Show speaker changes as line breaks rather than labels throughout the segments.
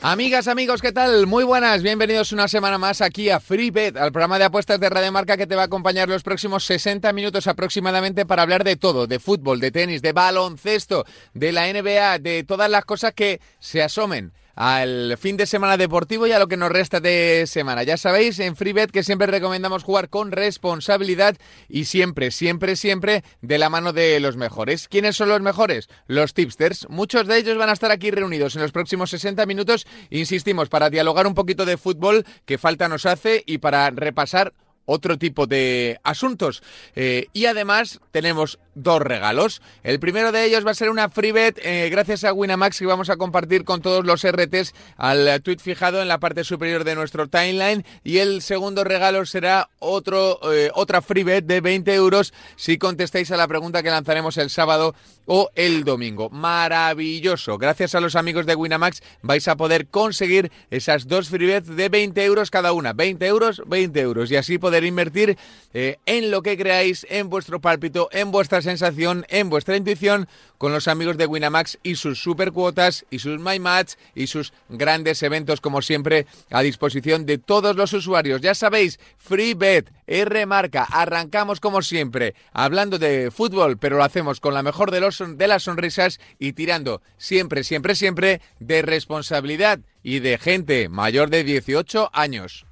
Amigas, amigos, ¿qué tal? Muy buenas, bienvenidos una semana más aquí a FreeBet, al programa de apuestas de Radio Marca que te va a acompañar los próximos 60 minutos aproximadamente para hablar de todo, de fútbol, de tenis, de baloncesto, de la NBA, de todas las cosas que se asomen al fin de semana deportivo y a lo que nos resta de semana. Ya sabéis, en FreeBet que siempre recomendamos jugar con responsabilidad y siempre, siempre, siempre de la mano de los mejores. ¿Quiénes son los mejores? Los tipsters. Muchos de ellos van a estar aquí reunidos en los próximos 60 minutos, insistimos, para dialogar un poquito de fútbol que falta nos hace y para repasar otro tipo de asuntos. Eh, y además tenemos dos regalos. El primero de ellos va a ser una free bet eh, gracias a Winamax que vamos a compartir con todos los RTs al tweet fijado en la parte superior de nuestro timeline. Y el segundo regalo será otro, eh, otra free bet de 20 euros si contestáis a la pregunta que lanzaremos el sábado o el domingo. Maravilloso. Gracias a los amigos de Winamax vais a poder conseguir esas dos free bets de 20 euros cada una. 20 euros, 20 euros. Y así poder invertir eh, en lo que creáis, en vuestro pálpito, en vuestra sensación, en vuestra intuición, con los amigos de Winamax y sus super cuotas y sus My Match y sus grandes eventos, como siempre, a disposición de todos los usuarios. Ya sabéis, Free Bet, R marca, arrancamos como siempre, hablando de fútbol, pero lo hacemos con la mejor de, los, de las sonrisas y tirando siempre, siempre, siempre de responsabilidad y de gente mayor de 18 años.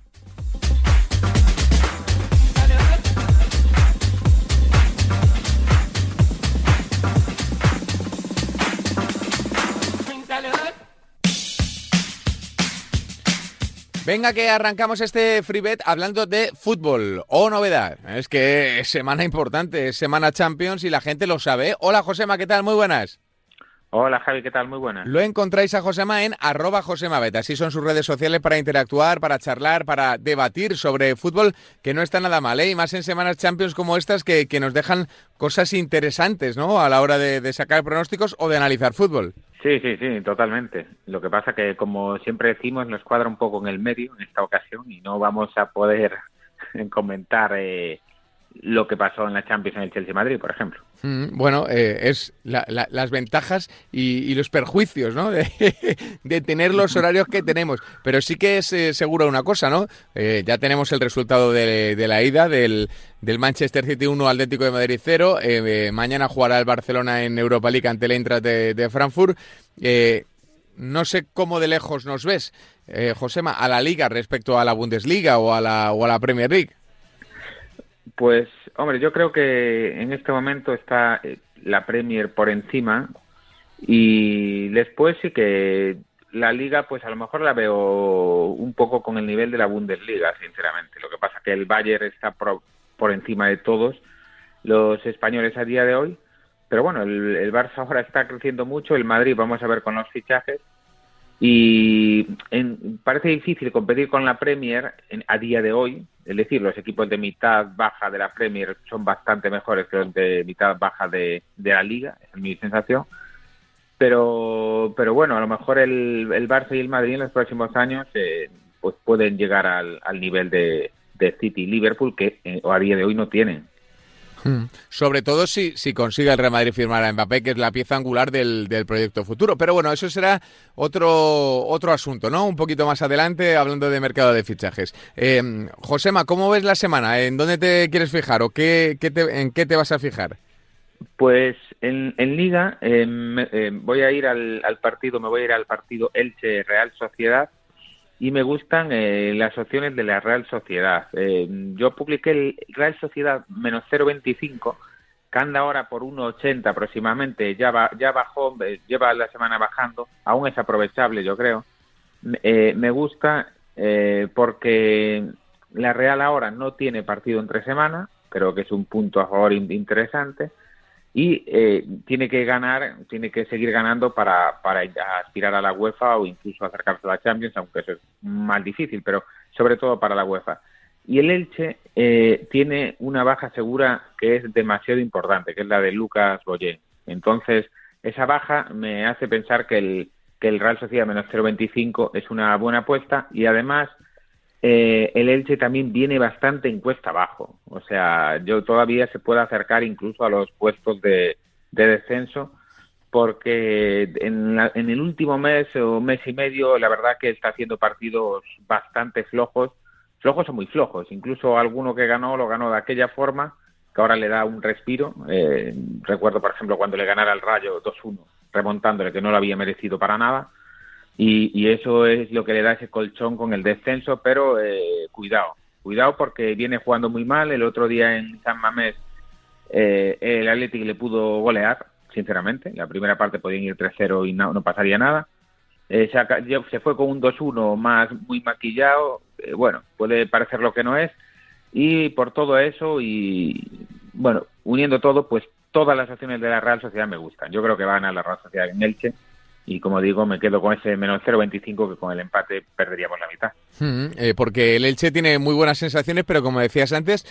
Venga que arrancamos este free bet hablando de fútbol o novedad. Es que es semana importante, es semana Champions y la gente lo sabe. Hola Josema, ¿qué tal? Muy buenas.
Hola Javi, ¿qué tal? Muy buenas.
Lo encontráis a Josema en arroba Josemabet. Así son sus redes sociales para interactuar, para charlar, para debatir sobre fútbol, que no está nada mal, ¿eh? Y más en semanas Champions como estas que, nos dejan cosas interesantes, ¿no? A la hora de, de sacar pronósticos o de analizar fútbol.
Sí, sí, sí, totalmente. Lo que pasa que, como siempre decimos, nos cuadra un poco en el medio en esta ocasión y no vamos a poder comentar eh, lo que pasó en la Champions en el Chelsea-Madrid, por ejemplo.
Mm, bueno, eh, es las ventajas y, los perjuicios, ¿no? De, tener los horarios que tenemos. Pero sí que es eh, seguro una cosa, ¿no? Eh, ya tenemos el resultado de, la ida del, Manchester City 1 Atlético de Madrid 0. mañana jugará el Barcelona en Europa League ante el Eintracht de, Frankfurt. no sé cómo de lejos nos ves, Josema, a la Liga respecto a la Bundesliga o a la, o a la Premier League.
Pues, hombre, yo creo que en este momento está eh, la Premier por encima y después sí que la liga, pues a lo mejor la veo un poco con el nivel de la Bundesliga, sinceramente. Lo que pasa que el Bayern está por, encima de todos los españoles a día de hoy. Pero bueno, el Barça ahora está creciendo mucho, el Madrid vamos a ver con los fichajes y en, parece difícil competir con la Premier a día de hoy. Es decir, los equipos de mitad baja de la Premier son bastante mejores que los de mitad baja de, la Liga, es mi sensación. Pero, pero bueno, a lo mejor el, el Barça y el Madrid en los próximos años eh, pues pueden llegar al, nivel de, City y Liverpool que eh, a día de hoy no tienen.
Hmm. Sobre todo si, si consigue el Real Madrid firmar a Mbappé, que es la pieza angular del, proyecto futuro. Pero bueno, eso será otro, otro asunto, ¿no? Un poquito más adelante, hablando de mercado de fichajes. Eh, Josema, ¿cómo ves la semana? ¿En dónde te quieres fijar o qué, en qué te vas a fijar?
Pues en, Liga eh, eh, voy a ir al, al, partido, me voy a ir al partido Elche Real Sociedad y me gustan eh, las opciones de la Real Sociedad. Eh, yo publiqué el Real Sociedad menos 0,25, que anda ahora por 1,80 aproximadamente, ya, va, ya bajó, eh, lleva la semana bajando, aún es aprovechable yo creo. me gusta porque la Real ahora no tiene partido entre semana, creo que es un punto a favor interesante y eh, tiene que ganar, tiene que seguir ganando para, para aspirar a la UEFA o incluso acercarse a la Champions, aunque eso es más difícil, pero sobre todo para la UEFA. Y el Elche eh, tiene una baja segura que es demasiado importante, que es la de Lucas Boyé. Entonces, esa baja me hace pensar que el, que el Real Sociedad menos 0,25 es una buena apuesta y además eh, el Elche también viene bastante en cuesta abajo. O sea, yo todavía se puede acercar incluso a los puestos de, descenso porque en, en, el último mes o mes y medio la verdad que está haciendo partidos bastante flojos, flojos o muy flojos. Incluso alguno que ganó lo ganó de aquella forma que ahora le da un respiro. Eh, recuerdo, por ejemplo, cuando le ganara el Rayo 2-1, remontándole que no lo había merecido para nada. Y, eso es lo que le da ese colchón con el descenso, pero eh, cuidado, cuidado porque viene jugando muy mal. El otro día en San Mamés eh, el Atlético le pudo golear, sinceramente. La primera parte podían ir 3-0 y no, pasaría nada. se, se, fue con un 2-1 más muy maquillado. bueno, puede parecer lo que no es, y por todo eso y, bueno, uniendo todo, pues todas las acciones de la Real Sociedad me gustan. Yo creo que van a la Real Sociedad en Elche y como digo, me quedo con ese menos 0,25 que con el empate perderíamos la mitad.
Hmm, eh, porque el Elche tiene muy buenas sensaciones, pero como decías antes,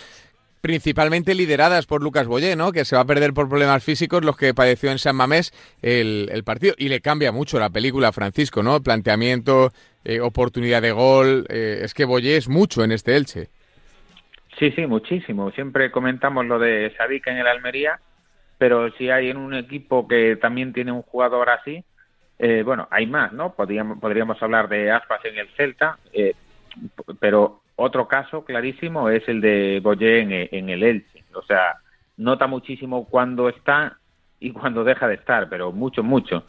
principalmente lideradas por Lucas Boyé, ¿no? Que se va a perder por problemas físicos los que padeció en San Mamés el, el partido. Y le cambia mucho la película a Francisco, ¿no? Planteamiento, eh, oportunidad de gol. Eh, es que Boyé es mucho en este Elche.
Sí, sí, muchísimo. Siempre comentamos lo de Sadik en el Almería, pero si hay en un equipo que también tiene un jugador así, eh, bueno, hay más, ¿no? Podríamos, podríamos hablar de Aspas en el Celta, eh, pero otro caso clarísimo es el de Boyé en, en el Elche. O sea, nota muchísimo cuando está y cuando deja de estar, pero mucho, mucho.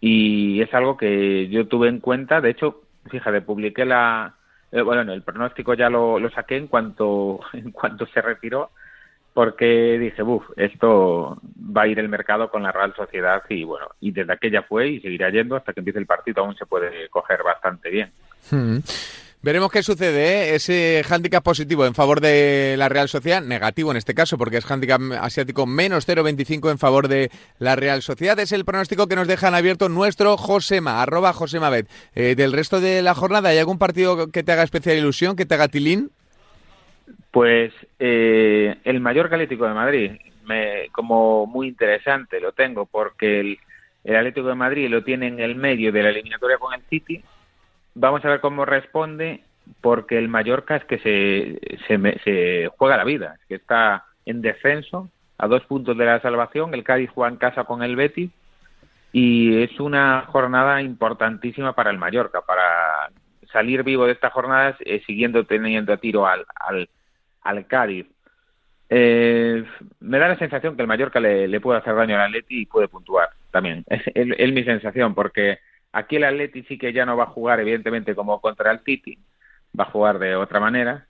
Y es algo que yo tuve en cuenta. De hecho, fíjate, publiqué la, eh, bueno, el pronóstico ya lo, saqué en cuanto, en cuanto se retiró, porque dije, uff, esto va a ir el mercado con la Real Sociedad y bueno, y desde aquella fue y seguirá yendo hasta que empiece el partido, aún se puede coger bastante bien.
Hmm. Veremos qué sucede. ¿eh? Ese hándicap positivo en favor de la Real Sociedad, negativo en este caso, porque es hándicap asiático menos 0,25 en favor de la Real Sociedad. Es el pronóstico que nos dejan abierto nuestro Josema, arroba Josema Bet. Eh, del resto de la jornada, ¿hay algún partido que te haga especial ilusión, que te haga tilín?
Pues eh, el mayor Atlético de Madrid, me, como muy interesante lo tengo, porque el, el Atlético de Madrid lo tiene en el medio de la eliminatoria con el City. Vamos a ver cómo responde, porque el Mallorca es que se, se, juega la vida, es que está en descenso, a dos puntos de la salvación, el Cádiz juega en casa con el Betis, y es una jornada importantísima para el Mallorca, para salir vivo de esta jornada eh, siguiendo teniendo a tiro al, al, al Cádiz. Eh, me da la sensación que el Mallorca le, puede hacer daño al Atleti y puede puntuar también. es mi sensación, porque Aquí el Atleti sí que ya no va a jugar, evidentemente, como contra el City, va a jugar de otra manera.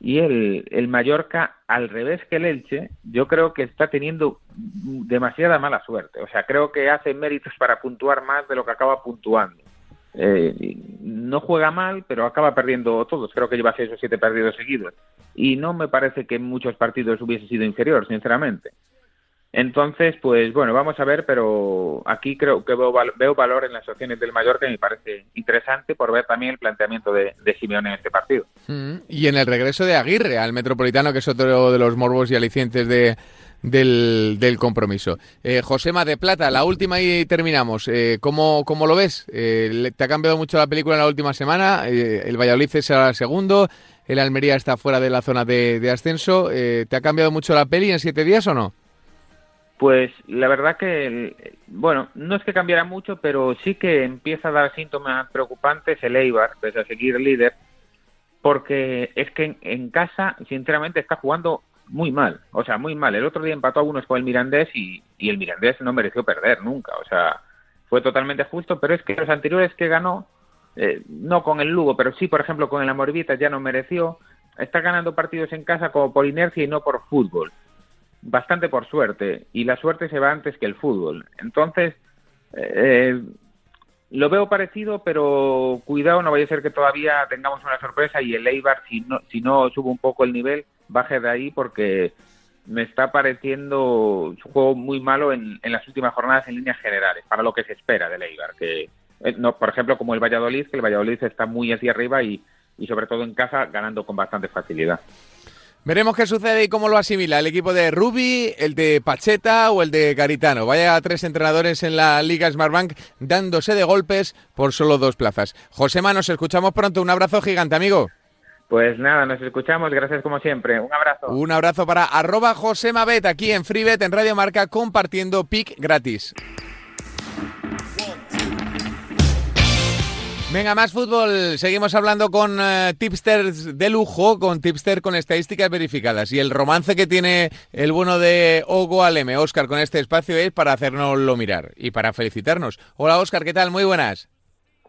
Y el, el Mallorca, al revés que el Elche, yo creo que está teniendo demasiada mala suerte. O sea, creo que hace méritos para puntuar más de lo que acaba puntuando. Eh, no juega mal, pero acaba perdiendo todos. Creo que lleva seis o siete perdidos seguidos. Y no me parece que en muchos partidos hubiese sido inferior, sinceramente. Entonces, pues bueno, vamos a ver, pero aquí creo que veo, veo valor en las opciones del Mallorca y me parece interesante por ver también el planteamiento de, de Simeone en este partido.
Mm, y en el regreso de Aguirre al Metropolitano, que es otro de los morbos y alicientes de, del, compromiso. Eh, Josema de Plata, la última y terminamos. Eh, ¿cómo, ¿cómo, lo ves? Eh, ¿Te ha cambiado mucho la película en la última semana? Eh, el Valladolid es el segundo, el Almería está fuera de la zona de, ascenso. ¿Te ha cambiado mucho la peli en siete días o no?
Pues la verdad que, bueno, no es que cambiara mucho, pero sí que empieza a dar síntomas preocupantes el Eibar, pese a seguir líder, porque es que en, casa, sinceramente, está jugando muy mal, o sea, muy mal. El otro día empató a unos con el Mirandés y, el Mirandés no mereció perder nunca, o sea, fue totalmente justo, pero es que los anteriores que ganó, eh, no con el Lugo, pero sí, por ejemplo, con el Amorvita ya no mereció, está ganando partidos en casa como por inercia y no por fútbol bastante por suerte y la suerte se va antes que el fútbol. Entonces, eh, lo veo parecido, pero cuidado, no vaya a ser que todavía tengamos una sorpresa y el Eibar, si no, si no sube un poco el nivel, baje de ahí porque me está pareciendo un juego muy malo en, en las últimas jornadas en líneas generales, para lo que se espera del Eibar. Que, eh, no, por ejemplo, como el Valladolid, que el Valladolid está muy hacia arriba y, y sobre todo en casa ganando con bastante facilidad.
Veremos qué sucede y cómo lo asimila el equipo de Rubi, el de Pacheta o el de Garitano. Vaya tres entrenadores en la Liga Smartbank dándose de golpes por solo dos plazas. Josema, nos escuchamos pronto. Un abrazo gigante, amigo.
Pues nada, nos escuchamos. Gracias como siempre. Un abrazo.
Un abrazo para arroba Josemabet aquí en FreeBet en Radio Marca compartiendo pick gratis. Venga, más fútbol. Seguimos hablando con eh, tipsters de lujo, con tipster con estadísticas verificadas. Y el romance que tiene el bueno de Ogo Aleme, Oscar, con este espacio es para hacernoslo mirar y para felicitarnos. Hola, Oscar, ¿qué tal? Muy buenas.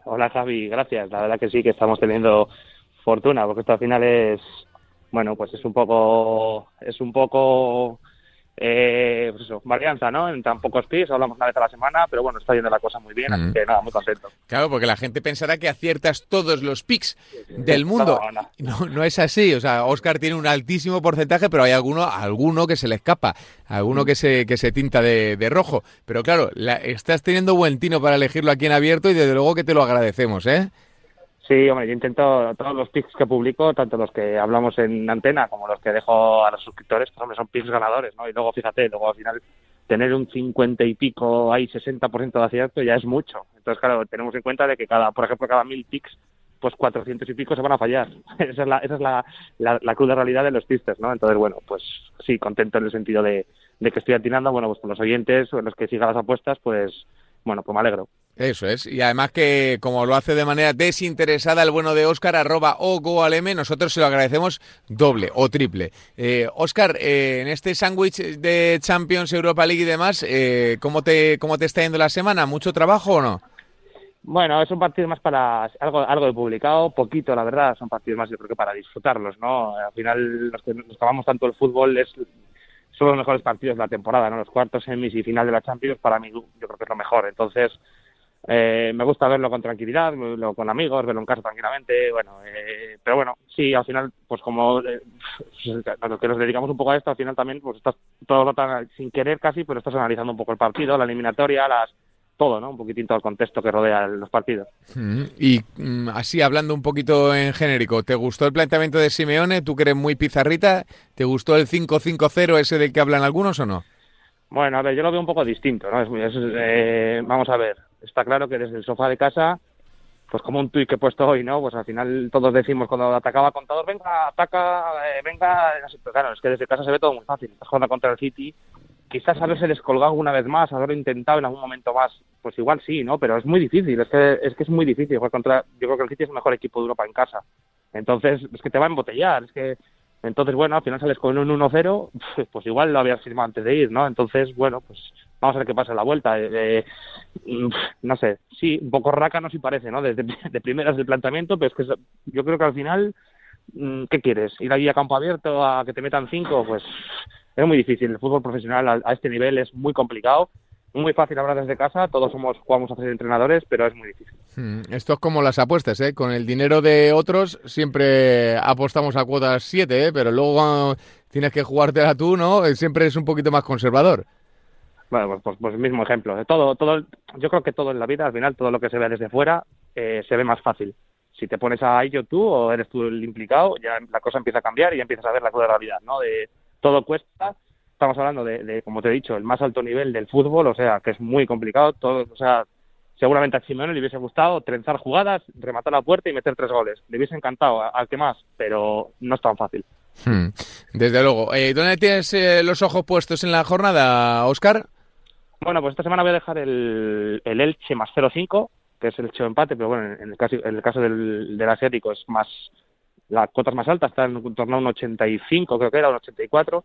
Hola, Javi, gracias. La verdad que sí, que estamos teniendo fortuna, porque esto al final es, bueno, pues es un poco, es un poco eh, pues eso, varianza, ¿no? En tan pocos pis, hablamos una vez a la semana, pero bueno, está yendo la cosa muy bien, así que nada, muy contento.
Claro, porque la gente pensará que aciertas todos los picks del mundo. No, no, es así, o sea, Oscar tiene un altísimo porcentaje, pero hay alguno, alguno que se le escapa, alguno que se, que se tinta de, rojo. Pero claro, la, estás teniendo buen tino para elegirlo aquí en abierto y desde luego que te lo agradecemos, ¿eh?
Sí, hombre, yo intento todos los picks que publico, tanto los que hablamos en antena como los que dejo a los suscriptores, pues hombre, son picks ganadores, ¿no? Y luego, fíjate, luego al final tener un 50 y pico, hay 60% de acierto ya es mucho. Entonces, claro, tenemos en cuenta de que cada, por ejemplo, cada mil picks, pues 400 y pico se van a fallar. esa es la, esa es la, la, cruda realidad de los pistes, ¿no? Entonces, bueno, pues sí, contento en el sentido de, de que estoy atinando, bueno, pues con los oyentes o los que sigan las apuestas, pues, bueno, pues me alegro.
Eso es. Y además que como lo hace de manera desinteresada el bueno de Oscar, arroba o goalm, nosotros se lo agradecemos doble o triple. Eh, Oscar, eh, en este sándwich de Champions, Europa League y demás, eh, ¿cómo, te, ¿cómo te está yendo la semana? ¿Mucho trabajo o no?
Bueno, es un partido más para algo, algo de publicado, poquito, la verdad, son partidos más yo creo que para disfrutarlos, ¿no? Al final, los que nos tomamos tanto el fútbol es son los mejores partidos de la temporada, ¿no? Los cuartos, semis y final de la Champions, para mí yo creo que es lo mejor. Entonces, eh, me gusta verlo con tranquilidad, verlo con amigos, verlo en casa tranquilamente, bueno, eh, pero bueno, sí, al final, pues como eh, los que nos dedicamos un poco a esto, al final también, pues estás todo sin querer casi, pero estás analizando un poco el partido, la eliminatoria, las todo, ¿no? Un poquitín todo el contexto que rodea los partidos.
Mm, y mm, así, hablando un poquito en genérico, ¿te gustó el planteamiento de Simeone? ¿Tú eres muy pizarrita? ¿Te gustó el 5-5-0 ese del que hablan algunos o no?
Bueno, a ver, yo lo veo un poco distinto, ¿no? Es, eh, vamos a ver, está claro que desde el sofá de casa, pues como un tuit que he puesto hoy, ¿no? Pues al final todos decimos cuando atacaba contador, venga, ataca, eh, venga, pero claro, es que desde casa se ve todo muy fácil. Estás jugando contra el City, quizás haberse descolgado una vez más, haberlo intentado en algún momento más, pues igual sí, ¿no? Pero es muy difícil, es que es, que es muy difícil jugar contra, yo creo que el City es el mejor equipo de Europa en casa. Entonces, es que te va a embotellar, es que entonces, bueno, al final sales con un 1-0, pues igual lo habías firmado antes de ir, ¿no? Entonces, bueno, pues vamos a ver qué pasa en la vuelta. Eh, eh, no sé, sí, un poco raca no si parece, ¿no? Desde de primeras del planteamiento, pero es que yo creo que al final, mm, ¿qué quieres? ¿Ir allí a campo abierto a que te metan cinco? Pues es muy difícil. El fútbol profesional a, este nivel es muy complicado muy fácil hablar desde casa, todos somos jugamos a ser entrenadores, pero es muy difícil.
Hmm, esto es como las apuestas, ¿eh? Con el dinero de otros siempre apostamos a cuotas 7, ¿eh? Pero luego tienes que jugártela tú, ¿no? Eh, siempre es un poquito más conservador.
Bueno, pues, pues, pues mismo ejemplo. Todo, todo, yo creo que todo en la vida, al final, todo lo que se ve desde fuera, eh, se ve más fácil. Si te pones a ello tú o eres tú el implicado, ya la cosa empieza a cambiar y ya empiezas a ver la cruda realidad, ¿no? De todo cuesta, estamos hablando de, como te he dicho, el más alto nivel del fútbol, o sea, que es muy complicado. Todo, o sea, seguramente a Simeone le hubiese gustado trenzar jugadas, rematar la puerta y meter tres goles. Le hubiese encantado al que más, pero no es tan fácil.
Hmm. Desde luego. Eh, ¿Dónde tienes eh, los ojos puestos en la jornada, Oscar?
Bueno, pues esta semana voy a dejar el, el Elche más 0-5, que es el hecho empate, pero bueno, en el caso, en el caso del, del asiático es más las cuotas más altas, están en torno a un 85, creo que era, un 84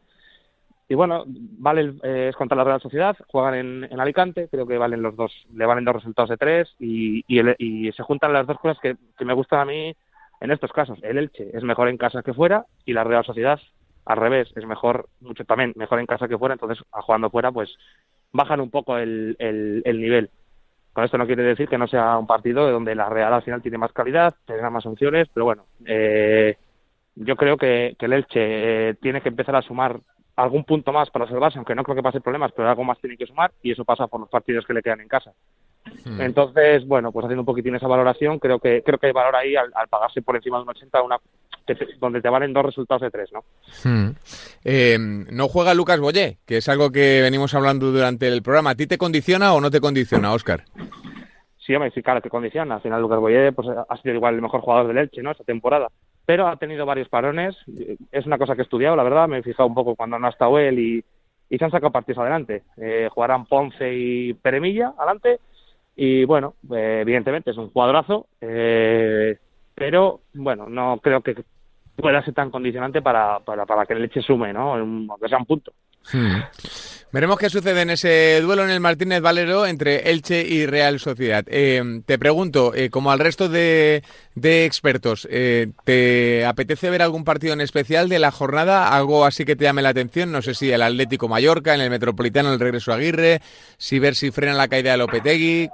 y bueno, vale eh, es contra la Real Sociedad, juegan en, en, Alicante, creo que valen los dos, le valen dos resultados de tres y, y, se juntan las dos cosas que, me gustan a mí en estos casos. El Elche es mejor en casa que fuera y la Real Sociedad al revés, es mejor, mucho también mejor en casa que fuera, entonces jugando fuera pues bajan un poco el, el, el nivel. Con esto no quiere decir que no sea un partido donde la Real al final tiene más calidad, tendrá más opciones, pero bueno, eh, yo creo que, que el Elche eh, tiene que empezar a sumar algún punto más para salvarse, aunque no creo que pase problemas, pero algo más tiene que sumar y eso pasa por los partidos que le quedan en casa. Hmm. Entonces, bueno, pues haciendo un poquitín esa valoración, creo que creo que hay valor ahí al, pagarse por encima de un 80 una donde te valen dos resultados de tres, ¿no?
Hmm. Eh, no juega Lucas Boyé, que es algo que venimos hablando durante el programa. ¿A ti te condiciona o no te condiciona, Oscar?
Sí, hombre, sí, claro, te condiciona. Al final Lucas Boyé pues, ha sido igual el mejor jugador del Elche, ¿no? Esta temporada. Pero ha tenido varios parones. Es una cosa que he estudiado, la verdad. Me he fijado un poco cuando no ha estado él y, y se han sacado partidos adelante. Eh, jugarán Ponce y Peremilla adelante. Y bueno, eh, evidentemente es un cuadrazo, eh, pero bueno, no creo que pueda ser tan condicionante para, para, para que el leche sume, ¿no? Aunque sea un punto.
Hmm. Veremos qué sucede en ese duelo en el Martínez Valero entre Elche y Real Sociedad. Eh, te pregunto, eh, como al resto de, expertos, eh, ¿te apetece ver algún partido en especial de la jornada? ¿Algo así que te llame la atención? No sé si el Atlético Mallorca, en el Metropolitano, el regreso a Aguirre, si ver si frena la caída de Lopetegui,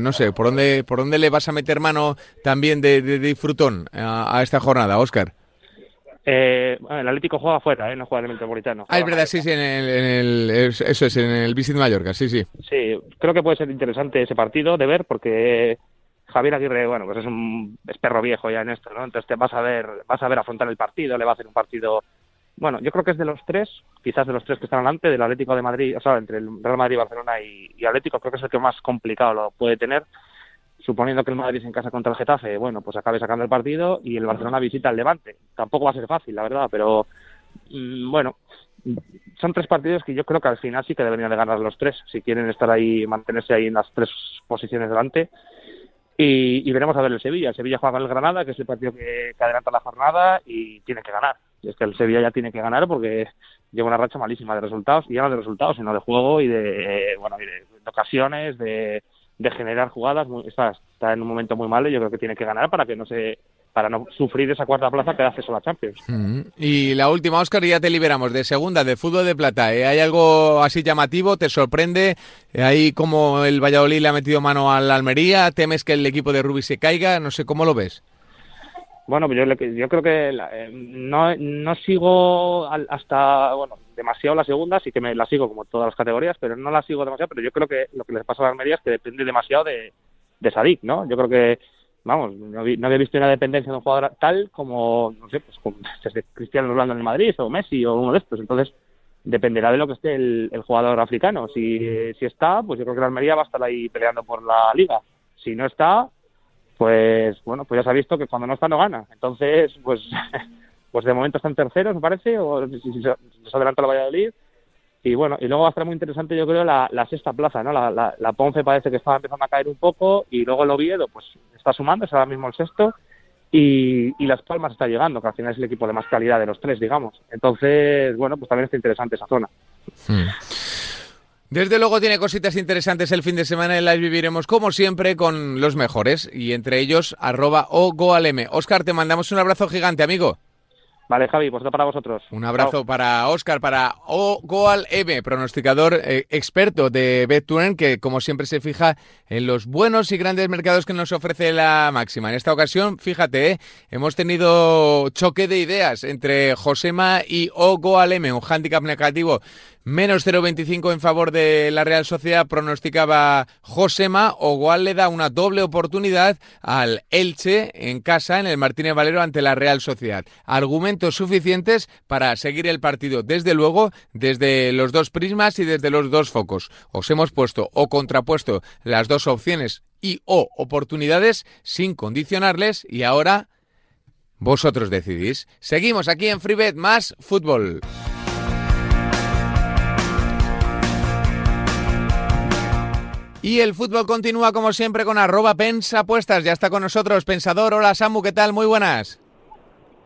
no sé, ¿por dónde, ¿por dónde le vas a meter mano también de, disfrutón a, a esta jornada, Óscar?
Eh, el Atlético juega afuera, ¿eh? no juega en el Metropolitano.
Ah, es verdad, sí, sí, en el, eso es, en el Visit Mallorca, sí, sí.
Sí, creo que puede ser interesante ese partido de ver porque Javier Aguirre, bueno, pues es un es perro viejo ya en esto, ¿no? Entonces te vas a ver, vas a ver afrontar el partido, le va a hacer un partido, bueno, yo creo que es de los tres, quizás de los tres que están delante, del Atlético de Madrid, o sea, entre el Real Madrid, Barcelona y, y Atlético, creo que es el que más complicado lo puede tener suponiendo que el Madrid en casa contra el Getafe, bueno, pues acabe sacando el partido y el Barcelona visita al Levante. Tampoco va a ser fácil, la verdad, pero mm, bueno, son tres partidos que yo creo que al final sí que deberían de ganar los tres, si quieren estar ahí, mantenerse ahí en las tres posiciones delante. Y, veremos a ver el Sevilla. El Sevilla juega con el Granada, que es el partido que, adelanta la jornada y tiene que ganar. Y es que el Sevilla ya tiene que ganar porque lleva una racha malísima de resultados, y ya no de resultados, sino de juego y de, bueno, y de ocasiones, de, de generar jugadas, está, está en un momento muy malo y yo creo que tiene que ganar para que no se para no sufrir esa cuarta plaza que da acceso a la Champions.
Y la última, Oscar, ya te liberamos de segunda, de fútbol de plata. ¿eh? ¿Hay algo así llamativo? ¿Te sorprende? ¿Ahí como el Valladolid le ha metido mano a la Almería? ¿Temes que el equipo de Rubí se caiga? No sé, ¿cómo lo ves?
Bueno, yo, yo creo que eh, no, no sigo hasta, bueno, demasiado la segunda, sí que me la sigo como todas las categorías, pero no la sigo demasiado, pero yo creo que lo que les pasa a la Almería es que depende demasiado de, de Sadik, ¿no? Yo creo que, vamos, no, había visto una dependencia de un jugador tal como, no sé, pues como desde Cristiano Ronaldo en el Madrid o Messi o uno de estos, entonces dependerá de lo que esté el, el jugador africano. Si, si está, pues yo creo que la Almería va a estar ahí peleando por la liga. Si no está, pues bueno, pues ya se ha visto que cuando no está no gana. Entonces, pues pues de momento están terceros, me parece, o si, se, adelanta la Valladolid. Y bueno, y luego va a estar muy interesante, yo creo, la, sexta plaza, ¿no? La, la, Ponce parece que está empezando a caer un poco y luego el Oviedo, pues está sumando, es ahora mismo el sexto. Y, y Las Palmas está llegando, que al final es el equipo de más calidad de los tres, digamos. Entonces, bueno, pues también está interesante esa zona.
Hmm. Desde luego tiene cositas interesantes el fin de semana y las viviremos como siempre con los mejores y entre ellos arroba o goalm. Oscar, te mandamos un abrazo gigante, amigo.
Vale, Javi, pues para vosotros.
Un abrazo para Oscar, para O Goal M, pronosticador eh, experto de BetTuren, que como siempre se fija en los buenos y grandes mercados que nos ofrece la máxima. En esta ocasión, fíjate, eh, hemos tenido choque de ideas entre Josema y O Goal M, un hándicap negativo Menos 0,25 en favor de la Real Sociedad pronosticaba Josema. O igual le da una doble oportunidad al Elche en casa en el Martínez Valero ante la Real Sociedad. Argumentos suficientes para seguir el partido desde luego, desde los dos prismas y desde los dos focos. Os hemos puesto o contrapuesto las dos opciones y o oportunidades sin condicionarles y ahora vosotros decidís. Seguimos aquí en FreeBet más fútbol. Y el fútbol continúa como siempre con arroba pensapuestas. Ya está con nosotros Pensador. Hola Samu, ¿qué tal? Muy buenas.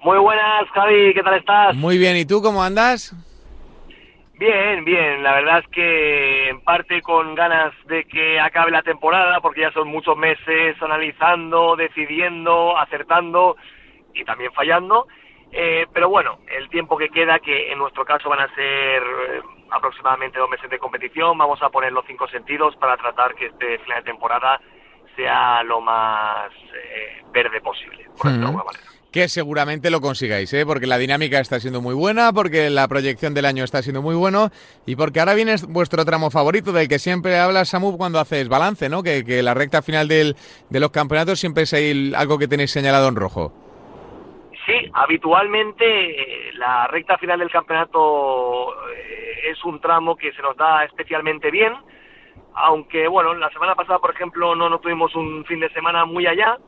Muy buenas, Javi, ¿qué tal estás?
Muy bien, ¿y tú cómo andas?
Bien, bien, la verdad es que en parte con ganas de que acabe la temporada, porque ya son muchos meses analizando, decidiendo, acertando y también fallando. Eh, pero bueno, el tiempo que queda, que en nuestro caso van a ser eh, aproximadamente dos meses de competición, vamos a poner los cinco sentidos para tratar que este final de temporada sea lo más eh, verde posible, por de alguna manera.
Que seguramente lo consigáis, ¿eh? porque la dinámica está siendo muy buena, porque la proyección del año está siendo muy bueno y porque ahora viene vuestro tramo favorito del que siempre habla Samu cuando haces balance, ¿no? Que, que la recta final del, de los campeonatos siempre es algo que tenéis señalado en rojo.
Sí, habitualmente eh, la recta final del campeonato eh, es un tramo que se nos da especialmente bien, aunque bueno, la semana pasada, por ejemplo, no, no tuvimos un fin de semana muy allá,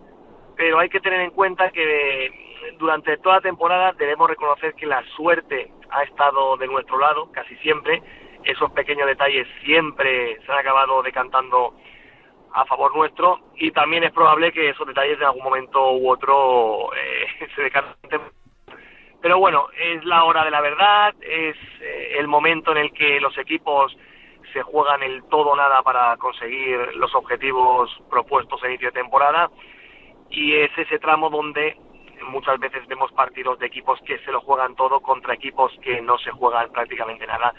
pero hay que tener en cuenta que durante toda la temporada debemos reconocer que la suerte ha estado de nuestro lado, casi siempre, esos pequeños detalles siempre se han acabado decantando a favor nuestro y también es probable que esos detalles en algún momento u otro eh, se decanten. Pero bueno, es la hora de la verdad, es eh, el momento en el que los equipos se juegan el todo o nada para conseguir los objetivos propuestos a inicio de temporada y es ese tramo donde muchas veces vemos partidos de equipos que se lo juegan todo contra equipos que no se juegan prácticamente nada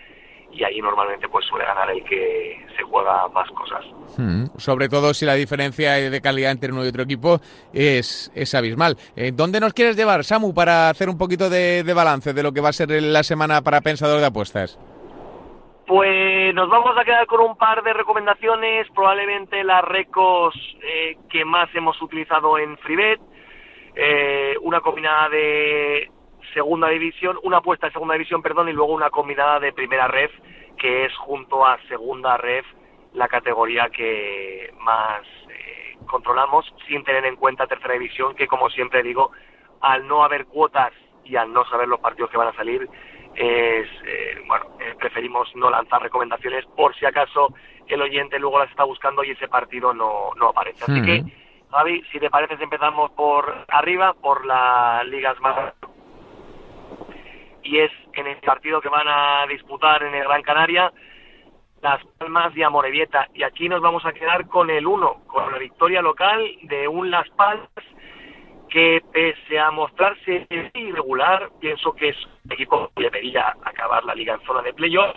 y ahí normalmente pues suele ganar el que se juega más cosas.
Hmm. Sobre todo si la diferencia de calidad entre uno y otro equipo es, es abismal. Eh, ¿Dónde nos quieres llevar, Samu, para hacer un poquito de, balance de lo que va a ser la semana para Pensador de Apuestas?
Pues nos vamos a quedar con un par de recomendaciones, probablemente las recos eh, que más hemos utilizado en FreeBet, eh, una combinada de segunda división, una apuesta de segunda división, perdón, y luego una combinada de primera ref, que es junto a segunda ref la categoría que más eh, controlamos, sin tener en cuenta tercera división, que como siempre digo, al no haber cuotas y al no saber los partidos que van a salir, es, eh, bueno, eh, preferimos no lanzar recomendaciones por si acaso el oyente luego las está buscando y ese partido no, no aparece. Así que, Javi, si te parece, empezamos por arriba, por las ligas más y es en el partido que van a disputar en el Gran Canaria Las Palmas y Amorebieta. Y aquí nos vamos a quedar con el 1, con la victoria local de un Las Palmas que pese a mostrarse irregular, pienso que es un equipo que debería acabar la liga en zona de playoff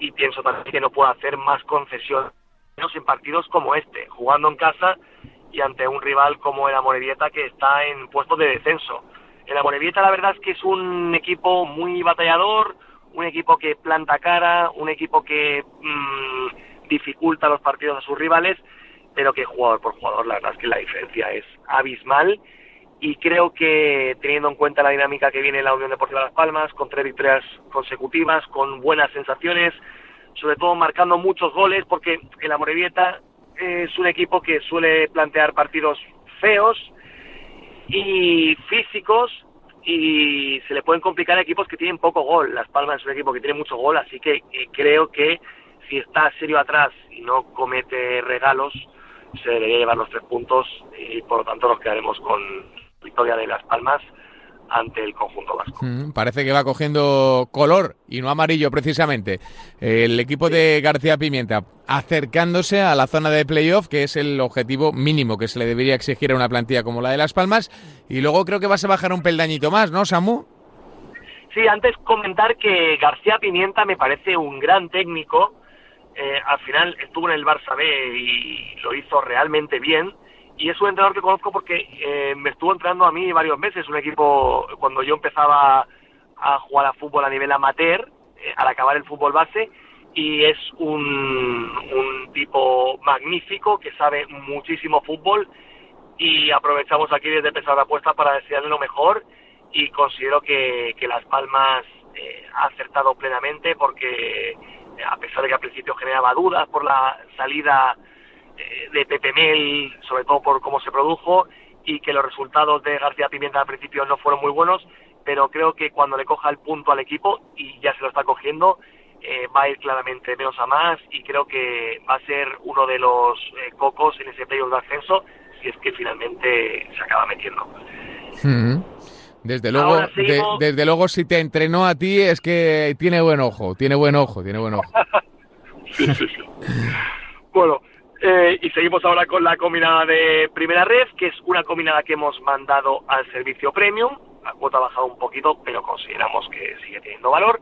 y pienso también que no puede hacer más concesión menos en partidos como este, jugando en casa y ante un rival como el Amorebieta que está en puesto de descenso. El Amorebieta la verdad es que es un equipo muy batallador, un equipo que planta cara, un equipo que mm, dificulta los partidos a sus rivales, pero que jugador por jugador la verdad es que la diferencia es abismal. Y creo que teniendo en cuenta la dinámica que viene la Unión Deportiva Las Palmas, con tres victorias consecutivas, con buenas sensaciones, sobre todo marcando muchos goles, porque el Amorebieta es un equipo que suele plantear partidos feos, y físicos y se le pueden complicar a equipos que tienen poco gol. Las Palmas es un equipo que tiene mucho gol, así que eh, creo que si está serio atrás y no comete regalos, se debería llevar los tres puntos y por lo tanto nos quedaremos con victoria de Las Palmas ante el conjunto vasco.
Mm, parece que va cogiendo color y no amarillo precisamente. El equipo de García Pimienta acercándose a la zona de playoff, que es el objetivo mínimo que se le debería exigir a una plantilla como la de Las Palmas. Y luego creo que vas a bajar un peldañito más, ¿no, Samu?
Sí, antes comentar que García Pimienta me parece un gran técnico. Eh, al final estuvo en el Barça B y lo hizo realmente bien y es un entrenador que conozco porque eh, me estuvo entrenando a mí varios meses, un equipo cuando yo empezaba a jugar a fútbol a nivel amateur, eh, al acabar el fútbol base, y es un, un tipo magnífico que sabe muchísimo fútbol y aprovechamos aquí desde Pesar la Apuesta para desearle lo mejor y considero que, que Las Palmas eh, ha acertado plenamente porque a pesar de que al principio generaba dudas por la salida de Pepe Mel, sobre todo por cómo se produjo, y que los resultados de García Pimienta al principio no fueron muy buenos, pero creo que cuando le coja el punto al equipo, y ya se lo está cogiendo, eh, va a ir claramente menos a más y creo que va a ser uno de los eh, cocos en ese playoff de ascenso si es que finalmente se acaba metiendo.
Desde luego, desde luego si te entrenó a ti es que tiene buen ojo, tiene buen ojo, tiene buen ojo.
sí, sí, sí. Bueno, eh, y seguimos ahora con la combinada de primera red, que es una combinada que hemos mandado al servicio premium. La cuota ha bajado un poquito, pero consideramos que sigue teniendo valor.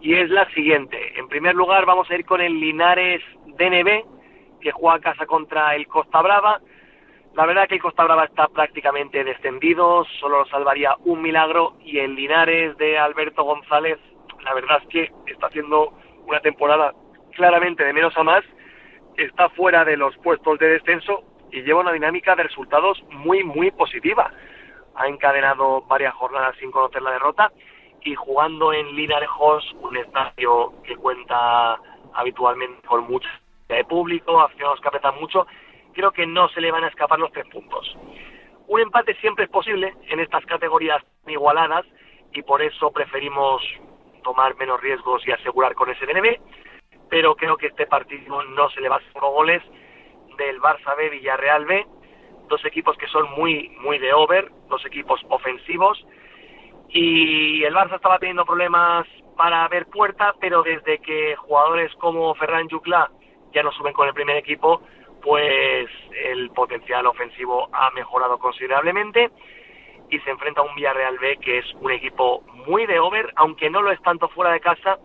Y es la siguiente. En primer lugar, vamos a ir con el Linares DNB, que juega a casa contra el Costa Brava. La verdad que el Costa Brava está prácticamente descendido, solo lo salvaría un milagro. Y el Linares de Alberto González, la verdad es que está haciendo una temporada claramente de menos a más está fuera de los puestos de descenso y lleva una dinámica de resultados muy, muy positiva. ha encadenado varias jornadas sin conocer la derrota y jugando en Linarejos, un estadio que cuenta habitualmente con mucho de público, aficionados que apretan mucho, creo que no se le van a escapar los tres puntos. Un empate siempre es posible en estas categorías igualadas y por eso preferimos tomar menos riesgos y asegurar con ese DNB, pero creo que este partido no se le va a hacer goles del Barça B, Villarreal B, dos equipos que son muy, muy de over, dos equipos ofensivos, y el Barça estaba teniendo problemas para ver puerta, pero desde que jugadores como Ferran Yucla ya no suben con el primer equipo, pues el potencial ofensivo ha mejorado considerablemente. Y se enfrenta a un Villarreal B que es un equipo muy de over, aunque no lo es tanto fuera de casa,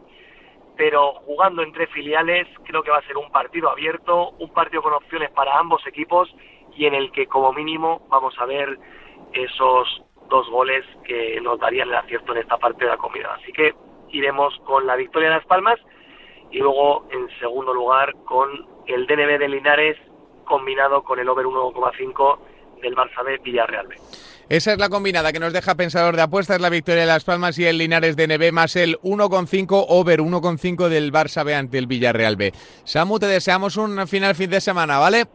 pero jugando entre filiales creo que va a ser un partido abierto, un partido con opciones para ambos equipos y en el que como mínimo vamos a ver esos dos goles que nos darían el acierto en esta parte de la comida. Así que iremos con la victoria de Las Palmas y luego en segundo lugar con el DNB de Linares combinado con el over 1,5 del Barça B Villarreal B.
Esa es la combinada que nos deja pensador de apuestas, la victoria de Las Palmas y el Linares DNB más el 1,5 over 1,5 del Barça B ante el Villarreal B. Samu, te deseamos un final fin de semana, ¿vale?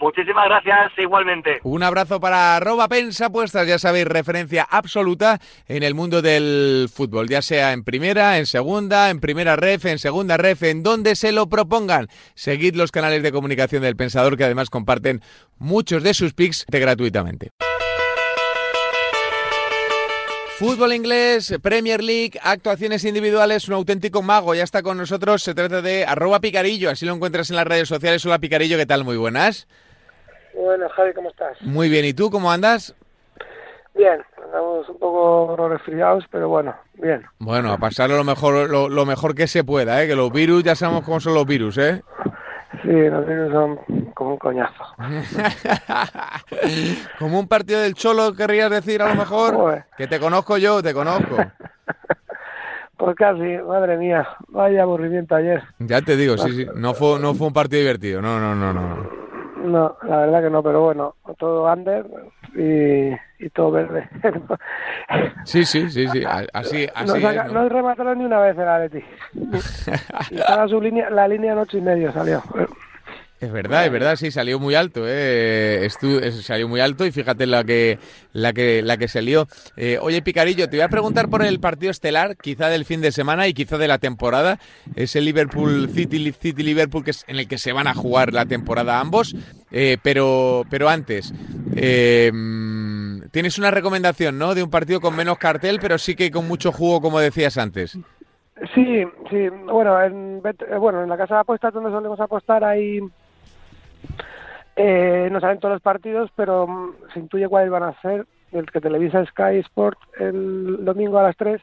Muchísimas gracias, igualmente.
Un abrazo para arroba pensapuestas, ya sabéis, referencia absoluta en el mundo del fútbol, ya sea en primera, en segunda, en primera ref, en segunda ref, en donde se lo propongan. Seguid los canales de comunicación del Pensador que además comparten muchos de sus pics gratuitamente. Fútbol inglés, Premier League, actuaciones individuales, un auténtico mago. Ya está con nosotros. Se trata de arroba picarillo. Así lo encuentras en las redes sociales. Hola picarillo, ¿qué tal? Muy buenas.
Bueno, Javi, ¿cómo estás?
Muy bien. ¿Y tú cómo andas?
Bien, andamos un poco resfriados, pero bueno, bien.
Bueno, a pasarlo lo mejor, lo, lo mejor que se pueda, ¿eh? Que los virus, ya sabemos cómo son los virus, ¿eh?
Sí, los virus son como un coñazo.
como un partido del Cholo, querrías decir a lo mejor.
Joder.
Que te conozco yo, te conozco.
Pues casi, madre mía, vaya aburrimiento ayer.
Ya te digo, sí, sí. No fue, no fue un partido divertido. No, no, no, no.
No, la verdad que no, pero bueno, todo under y, y todo verde.
Sí, sí, sí, sí. Así, así
no,
es,
saca-
¿no?
no remataron ni una vez el Atleti. Y estaba su línea, la línea en ocho y medio salió.
Es verdad, es verdad, sí, salió muy alto, eh. Estu- salió muy alto y fíjate la que la que la que se lió. Eh, oye, Picarillo, te voy a preguntar por el partido estelar, quizá del fin de semana y quizá de la temporada. Es el Liverpool City City Liverpool que es en el que se van a jugar la temporada ambos. Eh, pero pero antes, eh, tienes una recomendación, ¿no? De un partido con menos cartel, pero sí que con mucho jugo, como decías antes.
Sí, sí, bueno, en, eh, bueno, en la casa de apuestas donde solemos apostar ahí eh, no saben todos los partidos, pero mm, se intuye cuáles van a ser. El que televisa Sky Sport el domingo a las 3,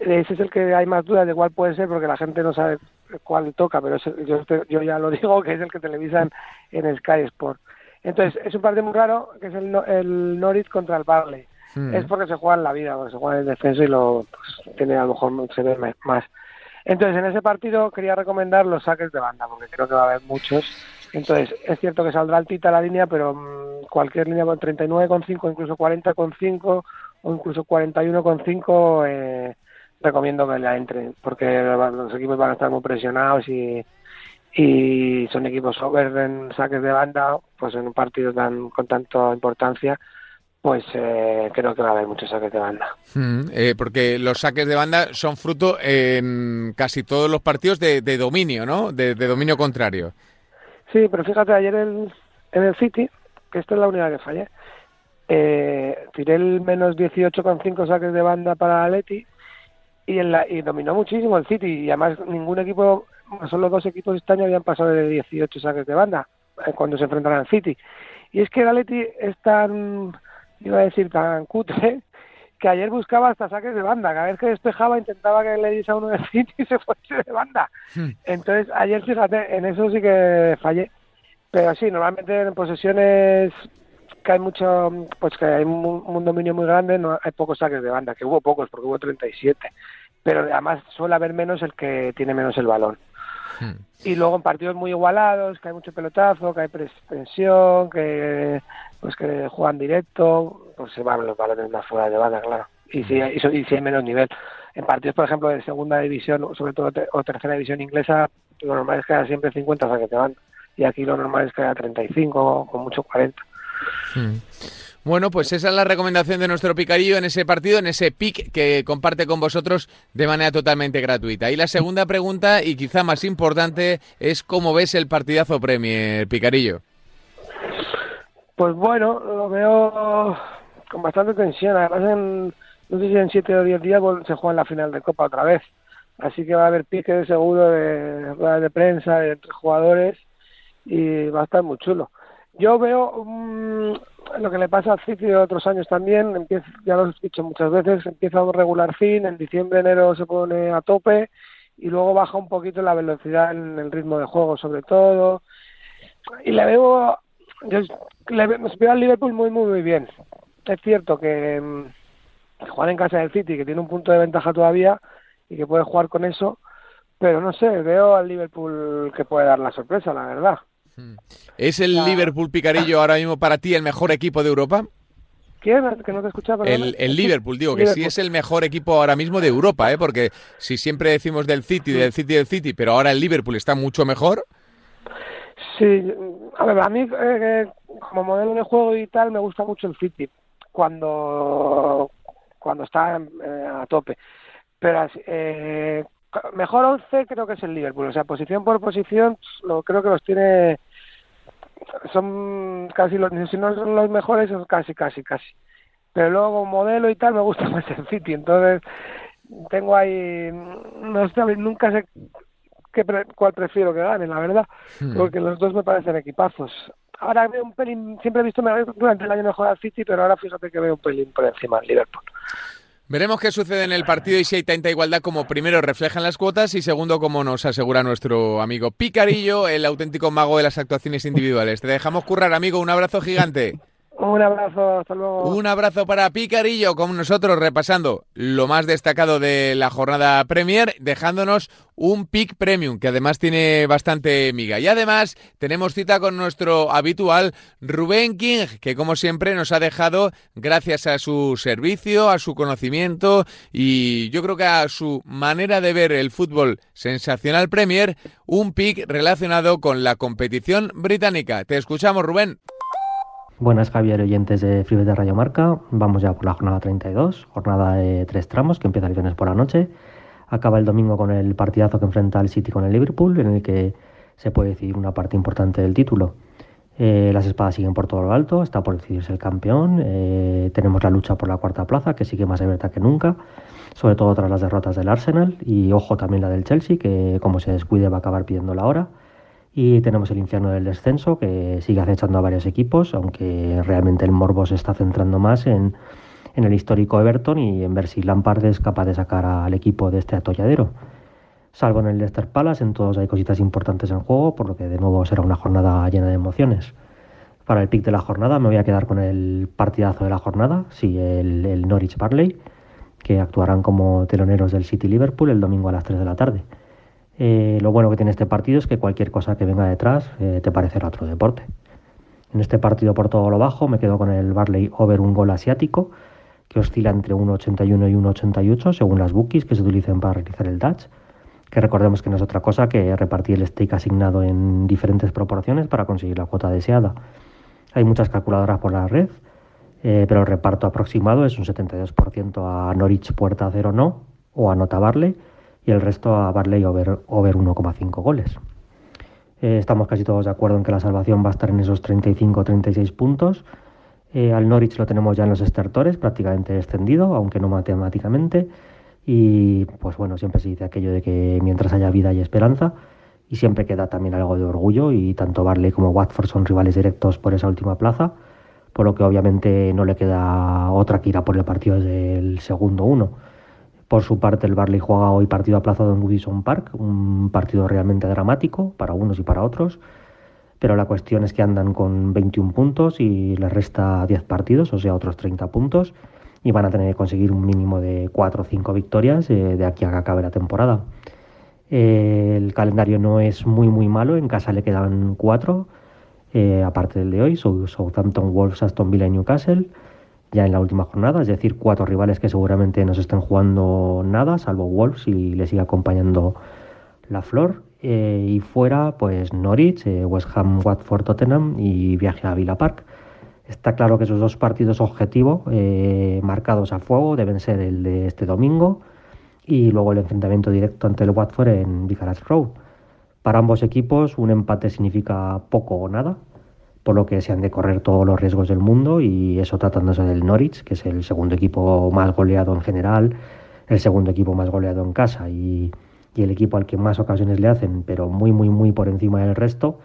ese es el que hay más dudas de cuál puede ser, porque la gente no sabe cuál toca, pero yo, yo ya lo digo que es el que televisan en Sky Sport. Entonces, es un partido muy raro, que es el, el Norwich contra el Barley.
Mm.
Es porque se juega en la vida, porque se juega en el descenso y lo pues, tiene a lo mejor se ve más. Entonces, en ese partido quería recomendar los saques de banda, porque creo que va a haber muchos. Entonces, es cierto que saldrá altita la línea, pero mm, cualquier línea con 39,5, incluso 40,5 o incluso 41,5, eh, recomiendo que la entren, porque los equipos van a estar muy presionados y, y son equipos over en saques de banda, pues en un partido tan con tanta importancia, pues eh, creo que va a haber muchos saques de banda.
Mm, eh, porque los saques de banda son fruto en casi todos los partidos de, de dominio, ¿no? De dominio contrario.
Sí, pero fíjate, ayer en el City, que esta es la única que fallé, eh, tiré el menos 18,5 saques de banda para Atleti y, en la, y dominó muchísimo el City y además ningún equipo, solo dos equipos este año habían pasado de 18 saques de banda eh, cuando se enfrentaron al City. Y es que el Atleti es tan, iba a decir, tan cutre que ayer buscaba hasta saques de banda. Cada vez que despejaba intentaba que le diese a uno del City y se fuese de banda. Entonces, ayer, fíjate, en eso sí que fallé. Pero sí, normalmente en posesiones que hay mucho, pues que hay un, un dominio muy grande, no hay pocos saques de banda, que hubo pocos, porque hubo 37. Pero además suele haber menos el que tiene menos el balón.
Hmm.
Y luego en partidos muy igualados, que hay mucho pelotazo, que hay pres- presión, que pues que juegan directo, pues se van los balones más fuera de banda, claro. Y si, y, y si hay menos nivel. En partidos, por ejemplo, de segunda división, sobre todo o tercera división inglesa, lo normal es que haya siempre 50 o sea que te van. Y aquí lo normal es que haya 35, con mucho 40.
Hmm. Bueno, pues esa es la recomendación de nuestro picarillo en ese partido, en ese pick que comparte con vosotros de manera totalmente gratuita. Y la segunda pregunta, y quizá más importante, es cómo ves el partidazo Premier, picarillo.
Pues bueno, lo veo con bastante tensión. Además, en, no sé si en 7 o 10 días se juega en la final de Copa otra vez. Así que va a haber pique de seguro de de prensa entre jugadores y va a estar muy chulo. Yo veo mm, lo que le pasa al City de otros años también, ya lo he dicho muchas veces, empieza un regular fin, en diciembre, enero se pone a tope y luego baja un poquito la velocidad en el ritmo de juego sobre todo. Y le veo, yo le veo al Liverpool muy, muy, muy bien. Es cierto que, mm, que jugar en casa del City, que tiene un punto de ventaja todavía y que puede jugar con eso, pero no sé, veo al Liverpool que puede dar la sorpresa, la verdad.
¿Es el Liverpool Picarillo ahora mismo para ti el mejor equipo de Europa?
¿Quién? Que no te escuchaba.
El, el, Liverpool, digo, que sí es el mejor equipo ahora mismo de Europa, ¿eh? porque si siempre decimos del City, del City, del City, pero ahora el Liverpool está mucho mejor.
Sí, a ver, a mí eh, como modelo de juego y tal me gusta mucho el City cuando cuando está eh, a tope. Pero eh, mejor 11 creo que es el Liverpool, o sea, posición por posición lo creo que los tiene son casi los si no son los mejores son casi casi casi. Pero luego modelo y tal me gusta más el City, entonces tengo ahí no sé, nunca sé qué cuál prefiero que gane, la verdad, hmm. porque los dos me parecen equipazos. Ahora veo un pelín, siempre he visto durante el año mejor al City, pero ahora fíjate que veo un pelín por encima del Liverpool.
Veremos qué sucede en el partido y si hay tanta igualdad como primero reflejan las cuotas y segundo como nos asegura nuestro amigo Picarillo, el auténtico mago de las actuaciones individuales. Te dejamos currar, amigo. Un abrazo gigante.
Un abrazo.
Un abrazo para Picarillo, con nosotros repasando lo más destacado de la jornada Premier, dejándonos un pick premium que además tiene bastante miga. Y además tenemos cita con nuestro habitual Rubén King, que como siempre nos ha dejado, gracias a su servicio, a su conocimiento y yo creo que a su manera de ver el fútbol sensacional Premier, un pick relacionado con la competición británica. Te escuchamos, Rubén.
Buenas Javier, oyentes de Freebet de Radio Marca. Vamos ya por la jornada 32, jornada de tres tramos que empieza el viernes por la noche. Acaba el domingo con el partidazo que enfrenta el City con el Liverpool, en el que se puede decidir una parte importante del título. Eh, las espadas siguen por todo lo alto, está por decidirse el campeón. Eh, tenemos la lucha por la cuarta plaza, que sigue más abierta que nunca, sobre todo tras las derrotas del Arsenal. Y ojo también la del Chelsea, que como se descuide va a acabar pidiendo la hora. Y tenemos el infierno del descenso que sigue acechando a varios equipos, aunque realmente el morbo se está centrando más en, en el histórico Everton y en ver si Lampard es capaz de sacar al equipo de este atolladero. Salvo en el Leicester Palace, en todos hay cositas importantes en juego, por lo que de nuevo será una jornada llena de emociones. Para el pick de la jornada me voy a quedar con el partidazo de la jornada, sí, el, el Norwich Barley, que actuarán como teloneros del City Liverpool el domingo a las 3 de la tarde. Eh, lo bueno que tiene este partido es que cualquier cosa que venga detrás eh, te parecerá otro deporte. En este partido por todo lo bajo me quedo con el Barley over un gol asiático que oscila entre 1,81 y 1,88 según las bookies que se utilicen para realizar el Dutch, que recordemos que no es otra cosa que repartir el stake asignado en diferentes proporciones para conseguir la cuota deseada. Hay muchas calculadoras por la red, eh, pero el reparto aproximado es un 72% a Norwich puerta 0 no o a nota Barley y el resto a Barley over, over 1,5 goles. Eh, estamos casi todos de acuerdo en que la salvación va a estar en esos 35-36 puntos. Eh, al Norwich lo tenemos ya en los estertores, prácticamente extendido, aunque no matemáticamente. Y pues bueno, siempre se dice aquello de que mientras haya vida hay esperanza. Y siempre queda también algo de orgullo. Y tanto Barley como Watford son rivales directos por esa última plaza. Por lo que obviamente no le queda otra que ir a por el partido del segundo uno. Por su parte, el Barley juega hoy partido aplazado en Goodison Park, un partido realmente dramático para unos y para otros. Pero la cuestión es que andan con 21 puntos y les resta 10 partidos, o sea, otros 30 puntos, y van a tener que conseguir un mínimo de 4 o 5 victorias eh, de aquí a que acabe la temporada. el calendario no es muy, muy malo, en casa le quedan 4, eh, aparte del de hoy, Southampton, Wolves, Aston Villa y Newcastle. Ya en la última jornada, es decir, cuatro rivales que seguramente no se estén jugando nada, salvo Wolves y le sigue acompañando la Flor. Eh, y fuera, pues Norwich, eh, West Ham, Watford, Tottenham y viaje a Villa Park. Está claro que esos dos partidos objetivo eh, marcados a fuego deben ser el de este domingo y luego el enfrentamiento directo ante el Watford en Vicarage Road. Para ambos equipos un empate significa poco o nada, por lo que se han de correr todos los riesgos del mundo y eso tratándose del Norwich, que es el segundo equipo más goleado en general, el segundo equipo más goleado en casa y, el equipo al que más ocasiones le hacen, pero muy, muy, muy por encima del resto,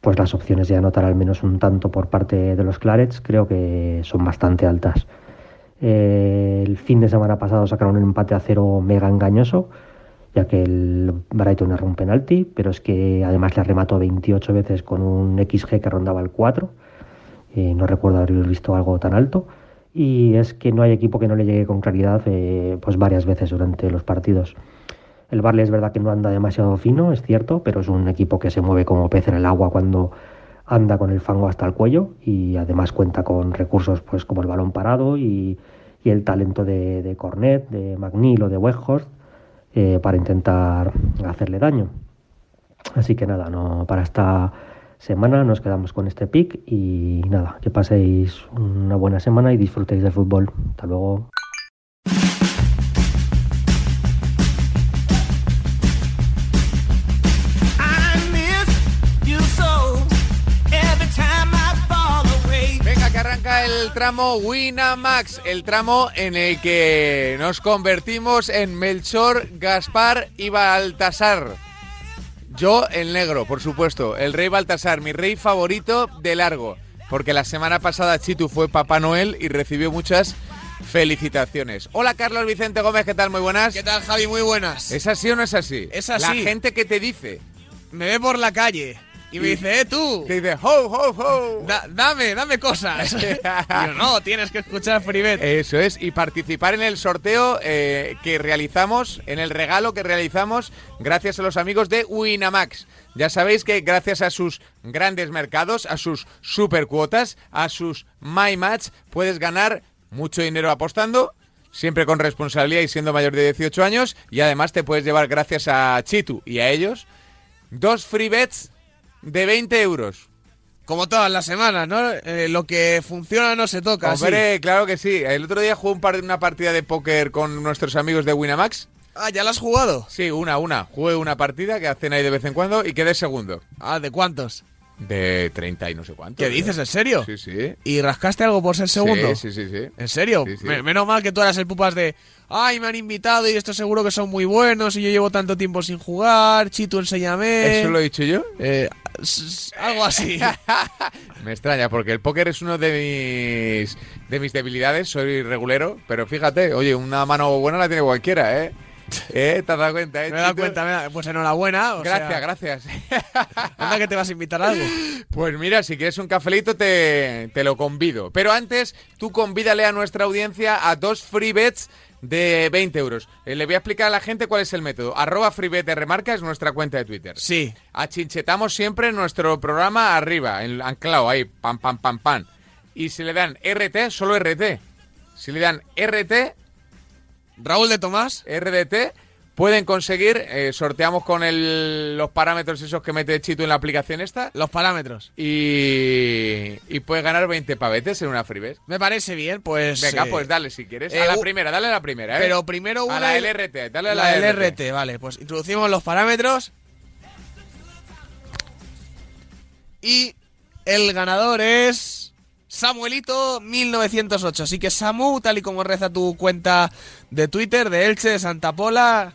pues las opciones de anotar al menos un tanto por parte de los Clarets creo que son bastante altas. Eh, el fin de semana pasado sacaron un empate a cero mega engañoso, ya que el Brighton erró un penalti, pero es que además le remató 28 veces con un XG que rondaba el 4. Eh, no recuerdo haber visto algo tan alto. Y es que no hay equipo que no le llegue con claridad eh, pues varias veces durante los partidos. El Barley es verdad que no anda demasiado fino, es cierto, pero es un equipo que se mueve como pez en el agua cuando anda con el fango hasta el cuello y además cuenta con recursos pues como el balón parado y, el talento de, de, Cornet, de McNeil o de Weghorst eh, para intentar hacerle daño. Así que nada, no para esta semana nos quedamos con este pick y nada, que paséis una buena semana y disfrutéis del fútbol. Hasta luego.
El tramo Winamax, el tramo en el que nos convertimos en Melchor, Gaspar y Baltasar. Yo el negro, por supuesto, el rey Baltasar, mi rey favorito de largo, porque la semana pasada Chitu fue Papá Noel y recibió muchas felicitaciones. Hola Carlos Vicente Gómez, ¿qué tal? Muy buenas.
¿Qué tal Javi? Muy buenas.
¿Es así o no es así?
Es así.
La gente que te dice.
Me ve por la calle. Y me dice, eh, tú.
Te dice, ho, ho, ho.
Da, dame, dame cosas. y yo, no, tienes que escuchar Freebet.
Eso es, y participar en el sorteo eh, que realizamos, en el regalo que realizamos, gracias a los amigos de Winamax. Ya sabéis que gracias a sus grandes mercados, a sus super cuotas, a sus My Match, puedes ganar mucho dinero apostando. Siempre con responsabilidad y siendo mayor de 18 años. Y además te puedes llevar, gracias a Chitu y a ellos, dos free bets de 20 euros.
Como todas las semanas, ¿no? Eh, lo que funciona no se toca.
Hombre, claro que sí. El otro día jugué un par, una partida de póker con nuestros amigos de Winamax.
Ah, ¿ya la has jugado?
Sí, una, una. Jugué una partida que hacen ahí de vez en cuando y quedé segundo.
Ah, ¿de cuántos?
De 30 y no sé cuánto.
¿Qué dices? ¿En serio?
Sí, sí.
¿Y rascaste algo por ser segundo?
Sí, sí, sí. sí.
¿En serio?
Sí, sí.
Menos mal que tú eras el pupas de ay, me han invitado y esto seguro que son muy buenos y yo llevo tanto tiempo sin jugar, Chitu, enséñame.
¿Eso lo he dicho yo?
Eh, algo así.
me extraña, porque el póker es uno de mis, de mis debilidades, soy regulero, pero fíjate, oye, una mano buena la tiene cualquiera, ¿eh? ¿Eh? ¿Te has dado cuenta, eh?
Me he dado cuenta, me da... pues enhorabuena. O
gracias,
sea...
gracias.
Anda que te vas a invitar a algo.
Pues mira, si quieres un cafelito te, te lo convido. Pero antes, tú convídale a nuestra audiencia a dos free bets de 20 euros. Eh, le voy a explicar a la gente cuál es el método. Arroba freebet remarca es nuestra cuenta de Twitter.
Sí.
Achinchetamos siempre nuestro programa arriba, en anclado ahí, pam, pam, pam, pam. Y si le dan RT, solo RT. Si le dan RT...
Raúl de Tomás.
RDT pueden conseguir, eh, sorteamos con el, los parámetros esos que mete Chito en la aplicación esta.
Los parámetros.
Y, y puedes ganar 20 pavetes en una freebet.
Me parece bien, pues...
Venga,
eh,
pues dale si quieres.
eh,
a la primera, dale a la primera, ¿eh?
Pero primero una...
A la LRT, dale a
la
la,
LRT, vale. Pues introducimos los parámetros. Y el ganador es... Samuelito 1908. Así que Samu, tal y como reza tu cuenta de Twitter, de Elche, de Santa Pola...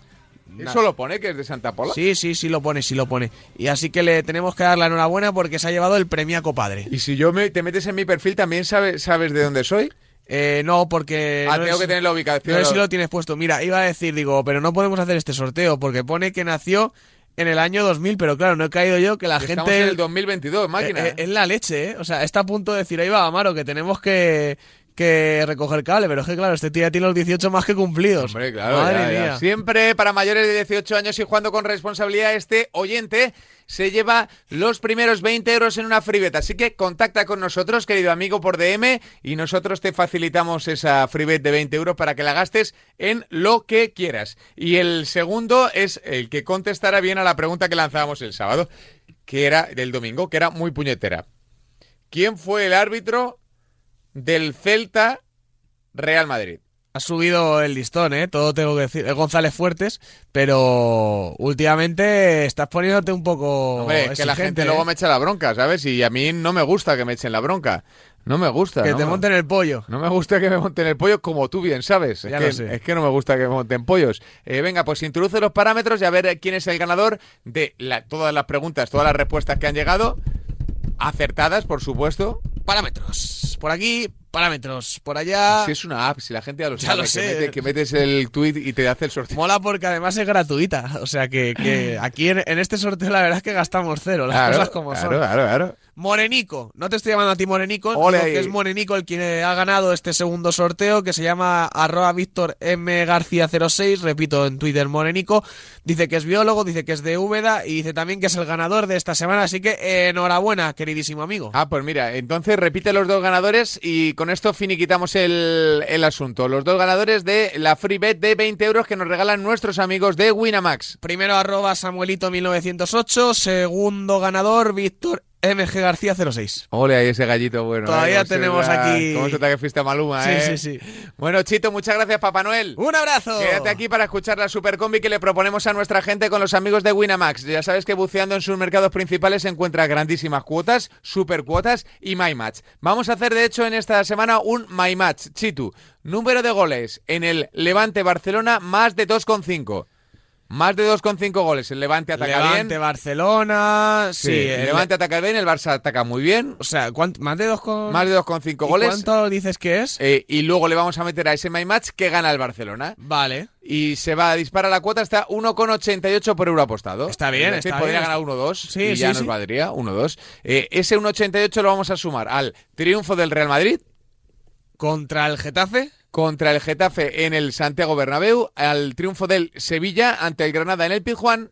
¿Eso lo pone que es de Santa Pola?
Sí, sí, sí lo pone, sí lo pone. Y así que le tenemos que dar la enhorabuena porque se ha llevado el premiaco padre.
Y si yo me, te metes en mi perfil, ¿también sabe- sabes de dónde soy?
Eh, no, porque...
ah,
no
tengo
es-
que tener la ubicación.
No sé si lo tienes puesto. Mira, iba a decir, digo, pero no podemos hacer este sorteo porque pone que nació en el año 2000, pero claro, no he caído yo que la
Estamos
gente...
en el 2022, máquina.
Eh, eh, es la leche, ¿eh? O sea, está a punto de decir, ahí va, Amaro, que tenemos que, que recoger cable, pero es que claro, este tío ya tiene los 18 más que cumplidos.
Hombre, claro,
Madre
ya, ya.
mía.
Siempre para mayores de 18 años y jugando con responsabilidad, este oyente se lleva los primeros 20 euros en una freebet. Así que contacta con nosotros, querido amigo, por DM y nosotros te facilitamos esa freebet de 20 euros para que la gastes en lo que quieras. Y el segundo es el que contestará bien a la pregunta que lanzábamos el sábado, que era del domingo, que era muy puñetera. ¿Quién fue el árbitro del Celta Real Madrid?
Ha subido el listón, ¿eh? Todo tengo que decir. Es González Fuertes, pero últimamente estás poniéndote un poco.
Hombre, que la gente
¿eh?
luego me echa la bronca, ¿sabes? Y a mí no me gusta que me echen la bronca. No me gusta.
Que
no
te
me-
monten el pollo.
No me gusta que me monten el pollo como tú bien sabes. Es,
Ya
que,
lo sé.
es que no me gusta que me monten pollos. Eh, venga, pues introduce los parámetros y a ver eh, quién es el ganador de la- todas las preguntas, todas las respuestas que han llegado. Acertadas, por supuesto.
Parámetros. Por aquí, parámetros. Por allá.
Si es una app, si la gente ya lo
Ya
sabe,
lo
que, mete- que metes el tweet y te hace el sorteo.
Mola porque además es gratuita. O sea que, que aquí en, en este sorteo la verdad es que gastamos cero. Las
Claro,
cosas como
claro,
son.
claro, claro.
Morenico, no te estoy llamando a ti Morenico, que es Morenico el quien ha ganado este segundo sorteo que se llama arroba Víctor M. García 06, repito en Twitter Morenico, dice que es biólogo, dice que es de Úbeda y dice también que es el ganador de esta semana, así que eh, enhorabuena queridísimo amigo.
Ah, pues mira, entonces repite los dos ganadores y con esto finiquitamos el, el asunto. Los dos ganadores de la free bet de 20 euros que nos regalan nuestros amigos de Winamax.
Primero arroba Samuelito 1908, segundo ganador Víctor MG García 06.
Ole, ahí ese gallito bueno.
Todavía
¿eh? ¿Cómo se
tenemos aquí-
¿Cómo se que fuiste a Maluma,
Sí,
eh?
sí, sí.
Bueno, Chito, muchas gracias, Papá Noel.
Un abrazo.
Quédate aquí para escuchar la supercombi que le proponemos a nuestra gente con los amigos de Winamax. Ya sabes que buceando en sus mercados principales se encuentra grandísimas cuotas, supercuotas y My Match. Vamos a hacer, de hecho, en esta semana un My Match. Chitu, número de goles en el Levante Barcelona, más de 2,5. Más de 2,5 goles. El Levante ataca
Levante,
bien.
Barcelona, sí.
Sí,
el-
Levante ataca bien, el Barça ataca muy bien.
O sea, ¿cuánto- más de dos con...
Más de 2,5
¿Y
goles.
¿Cuánto dices que es?
Eh, y luego le vamos a meter a ese My Match que gana el Barcelona.
Vale.
Y se va a disparar la cuota hasta 1,88 por euro apostado.
Está bien,
Es decir,
está
podría
bien.
ganar 1-2
Sí,
y
sí,
ya nos valdría 1-2. Eh, ese 1,88 lo vamos a sumar al triunfo del Real Madrid
Contra el Getafe.
Contra el Getafe en el Santiago Bernabéu, al triunfo del Sevilla ante el Granada en el Pizjuán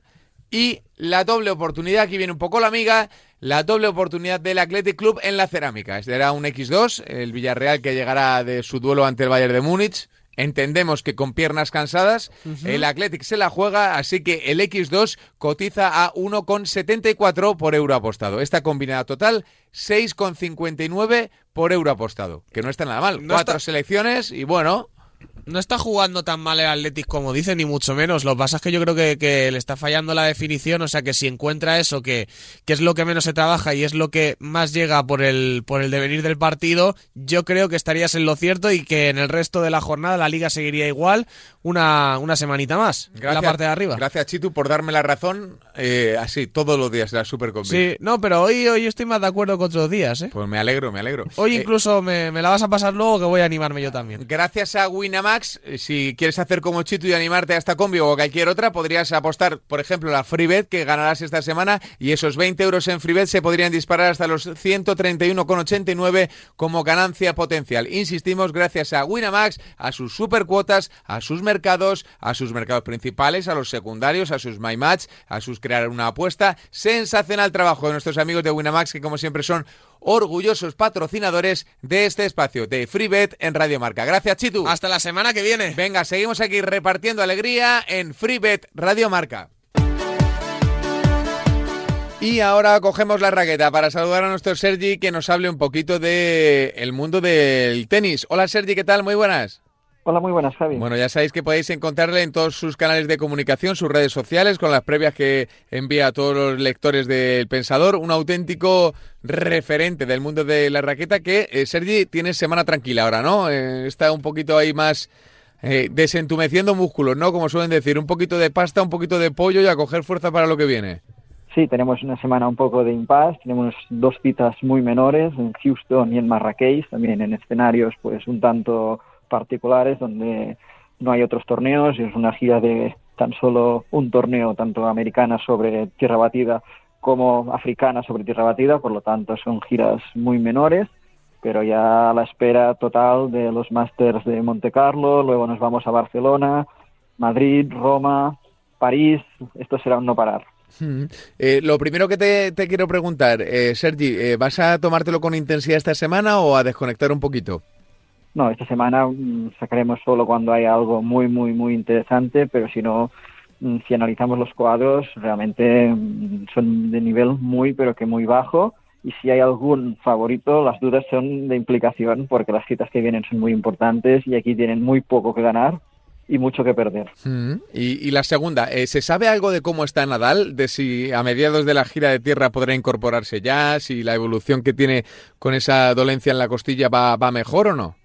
y la doble oportunidad, aquí viene un poco la amiga, la doble oportunidad del Athletic Club en la cerámica. Será un X2, el Villarreal que llegará de su duelo ante el Bayern de Múnich. Entendemos que con piernas cansadas, el Athletic se la juega, así que el X2 cotiza a 1,74 por euro apostado. Esta combinada total, 6,59 por euro apostado, que no está nada mal.
No
Cuatro
está-
selecciones y bueno,
No está jugando tan mal el Athletic como dice, ni mucho menos. Lo que pasa es que yo creo que, que le está fallando la definición. O sea que si encuentra eso, que, que es lo que menos se trabaja y es lo que más llega por el, por el devenir del partido, yo creo que estarías en lo cierto y que en el resto de la jornada la liga seguiría igual una, una semanita más. en la parte de arriba.
Gracias, Chitu, por darme la razón eh, así todos los días la Supercombi.
Sí, no, pero hoy, hoy estoy más de acuerdo que otros días, ¿eh?
Pues me alegro, me alegro.
Hoy
Eh,
incluso me, me la vas a pasar luego que voy a animarme yo también.
Gracias a Winamax, eh, si quieres hacer como Chitu y animarte a esta combi o cualquier otra, podrías apostar, por ejemplo, la Freebet que ganarás esta semana y esos 20 euros en Freebet se podrían disparar hasta los 131,89 como ganancia potencial. Insistimos, gracias a Winamax, a sus supercuotas, a sus mercados, a sus mercados principales, a los secundarios, a sus My Match, a sus crear una apuesta. Sensacional trabajo de nuestros amigos de Winamax que como siempre son orgullosos patrocinadores de este espacio de Freebet en Radio Marca. Gracias, Chitu.
Hasta la semana que viene.
Venga, seguimos aquí repartiendo alegría en Freebet Radio Marca. Y ahora cogemos la raqueta para saludar a nuestro Sergi que nos hable un poquito de el mundo del tenis. Hola Sergi, ¿qué tal? Muy buenas.
Hola, muy buenas, Javi.
Bueno, ya sabéis que podéis encontrarle en todos sus canales de comunicación, sus redes sociales, con las previas que envía a todos los lectores del Pensador, un auténtico referente del mundo de la raqueta que, eh, Sergi, tiene semana tranquila ahora, ¿no? Eh, está un poquito ahí más eh, desentumeciendo músculos, ¿no? Como suelen decir, un poquito de pasta, un poquito de pollo y a coger fuerza para lo que viene.
Sí, tenemos una semana un poco de impasse, tenemos dos citas muy menores en Houston y en Marrakech, también en escenarios pues un tanto particulares donde no hay otros torneos y es una gira de tan solo un torneo, tanto americana sobre tierra batida como africana sobre tierra batida, por lo tanto son giras muy menores pero ya a la espera total de los Masters de Monte Carlo, luego nos vamos a Barcelona, Madrid, Roma, París, esto será un no parar.
Hmm. Eh, lo primero que te, quiero preguntar, eh, Sergi, eh, ¿vas a tomártelo con intensidad esta semana o a desconectar un poquito?
No, esta semana mm, sacaremos solo cuando hay algo muy, muy, muy interesante, pero si no, mm, si analizamos los cuadros, realmente mm, son de nivel muy, pero que muy bajo. Y si hay algún favorito, las dudas son de implicación, porque las citas que vienen son muy importantes y aquí tienen muy poco que ganar y mucho que perder.
Y, y, la segunda, eh, ¿se sabe algo de cómo está Nadal? De si a mediados de la gira de tierra podrá incorporarse ya, si la evolución que tiene con esa dolencia en la costilla va, va mejor o no?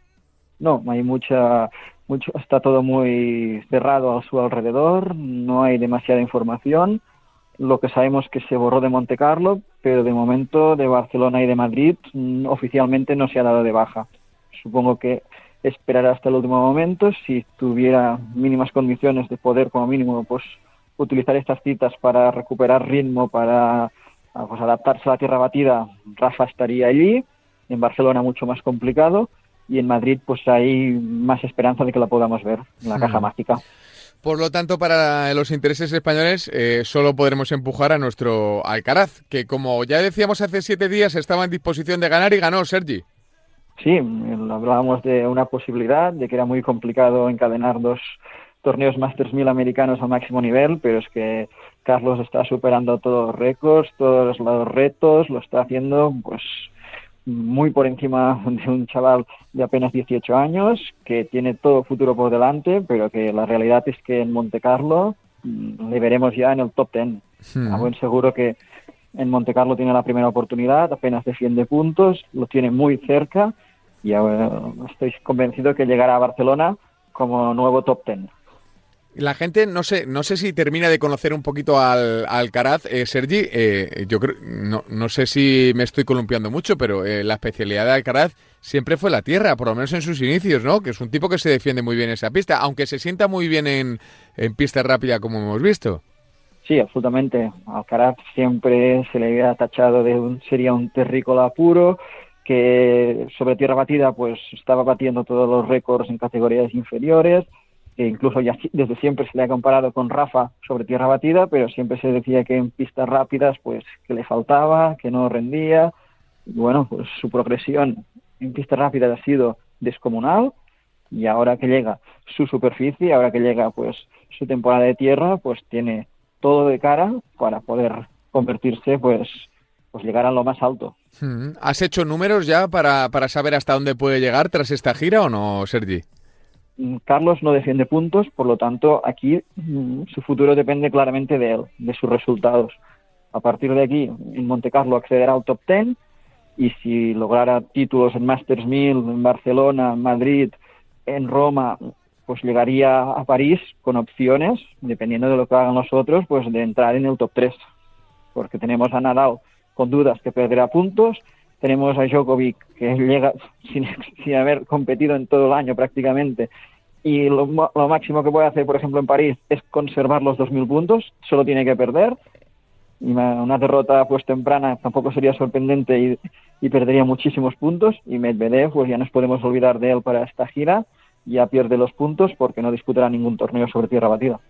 No, hay mucha, mucho, está todo muy cerrado a su alrededor, no hay demasiada información. Lo que sabemos es que se borró de Monte Carlo, pero de momento de Barcelona y de Madrid mm, oficialmente no se ha dado de baja. Supongo que esperará hasta el último momento. Si tuviera mínimas condiciones de poder, como mínimo, pues utilizar estas citas para recuperar ritmo, para pues, adaptarse a la tierra batida, Rafa estaría allí. En Barcelona mucho más complicado y en Madrid pues hay más esperanza de que la podamos ver en la caja mágica.
Por lo tanto, para los intereses españoles, eh, solo podremos empujar a nuestro Alcaraz, que como ya decíamos hace siete días, estaba en disposición de ganar y ganó, Sergi.
Sí, hablábamos de una posibilidad, de que era muy complicado encadenar dos torneos Masters 1000 americanos al máximo nivel, pero es que Carlos está superando todos los récords, todos los retos, lo está haciendo pues muy por encima de un chaval de apenas 18 años que tiene todo futuro por delante, pero que la realidad es que en Monte Carlo mm, le veremos ya en el top 10. Hmm. A buen seguro que en Monte Carlo tiene la primera oportunidad, apenas defiende puntos, lo tiene muy cerca y estoy convencido que llegará a Barcelona como nuevo top 10.
La gente no sé, no sé si termina de conocer un poquito al, al Caraz. Eh, Sergi, eh, yo creo, no, no, sé si me estoy columpiando mucho, pero eh, la especialidad de Alcaraz siempre fue la tierra, por lo menos en sus inicios, ¿no? Que es un tipo que se defiende muy bien en esa pista, aunque se sienta muy bien en, en pista rápida, como hemos visto.
Sí, absolutamente. Alcaraz siempre se le había tachado de un, sería un terrícola puro, que sobre tierra batida pues estaba batiendo todos los récords en categorías inferiores que incluso ya desde siempre se le ha comparado con Rafa sobre tierra batida, pero siempre se decía que en pistas rápidas pues que le faltaba, que no rendía. Bueno, pues su progresión en pistas rápidas ha sido descomunal y ahora que llega su superficie, ahora que llega pues su temporada de tierra, pues tiene todo de cara para poder convertirse pues pues llegar a lo más alto.
Hmm. ¿Has hecho números ya para, para saber hasta dónde puede llegar tras esta gira o no, Sergi?
Mm, Carlos no defiende puntos, por lo tanto, aquí mm, su futuro depende claramente de él, de sus resultados. A partir de aquí, en Monte Carlo accederá al top 10 y si lograra títulos en Masters 1000, en Barcelona, en Madrid, en Roma, pues llegaría a París con opciones, dependiendo de lo que hagan los otros, pues de entrar en el top 3. Porque tenemos a Nadal con dudas que perderá puntos, tenemos a Djokovic que llega sin, sin haber competido en todo el año prácticamente y lo, lo, máximo que puede hacer, por ejemplo, en París es conservar los 2.000 puntos, solo tiene que perder. Y una derrota pues temprana tampoco sería sorprendente y, perdería muchísimos puntos. Y Medvedev, pues ya nos podemos olvidar de él para esta gira, ya pierde los puntos porque no disputará ningún torneo sobre tierra batida.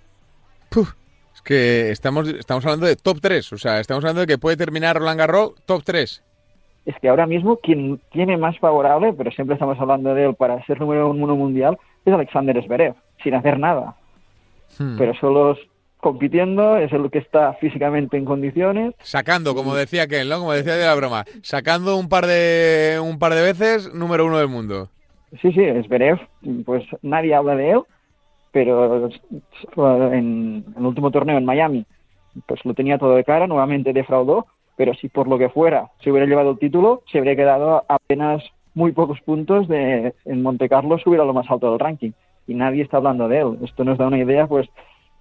Es que estamos, estamos hablando de top 3, o sea, estamos hablando de que puede terminar Roland Garros top 3
es que ahora mismo quien tiene más favorable, pero siempre estamos hablando de él para ser número uno mundial, es Alexander Zverev, sin hacer nada. Hmm. Pero solo compitiendo, es el que está físicamente en condiciones.
Sacando, como decía aquel, ¿no? Como decía de la broma, sacando un par de un par de veces número uno del mundo.
Sí, sí, Zverev, pues nadie habla de él, pero en el último torneo en Miami, pues lo tenía todo de cara, nuevamente defraudó, pero si por lo que fuera se hubiera llevado el título, se habría quedado apenas muy pocos puntos de en Monte Carlo hubiera lo más alto del ranking y nadie está hablando de él. Esto nos da una idea pues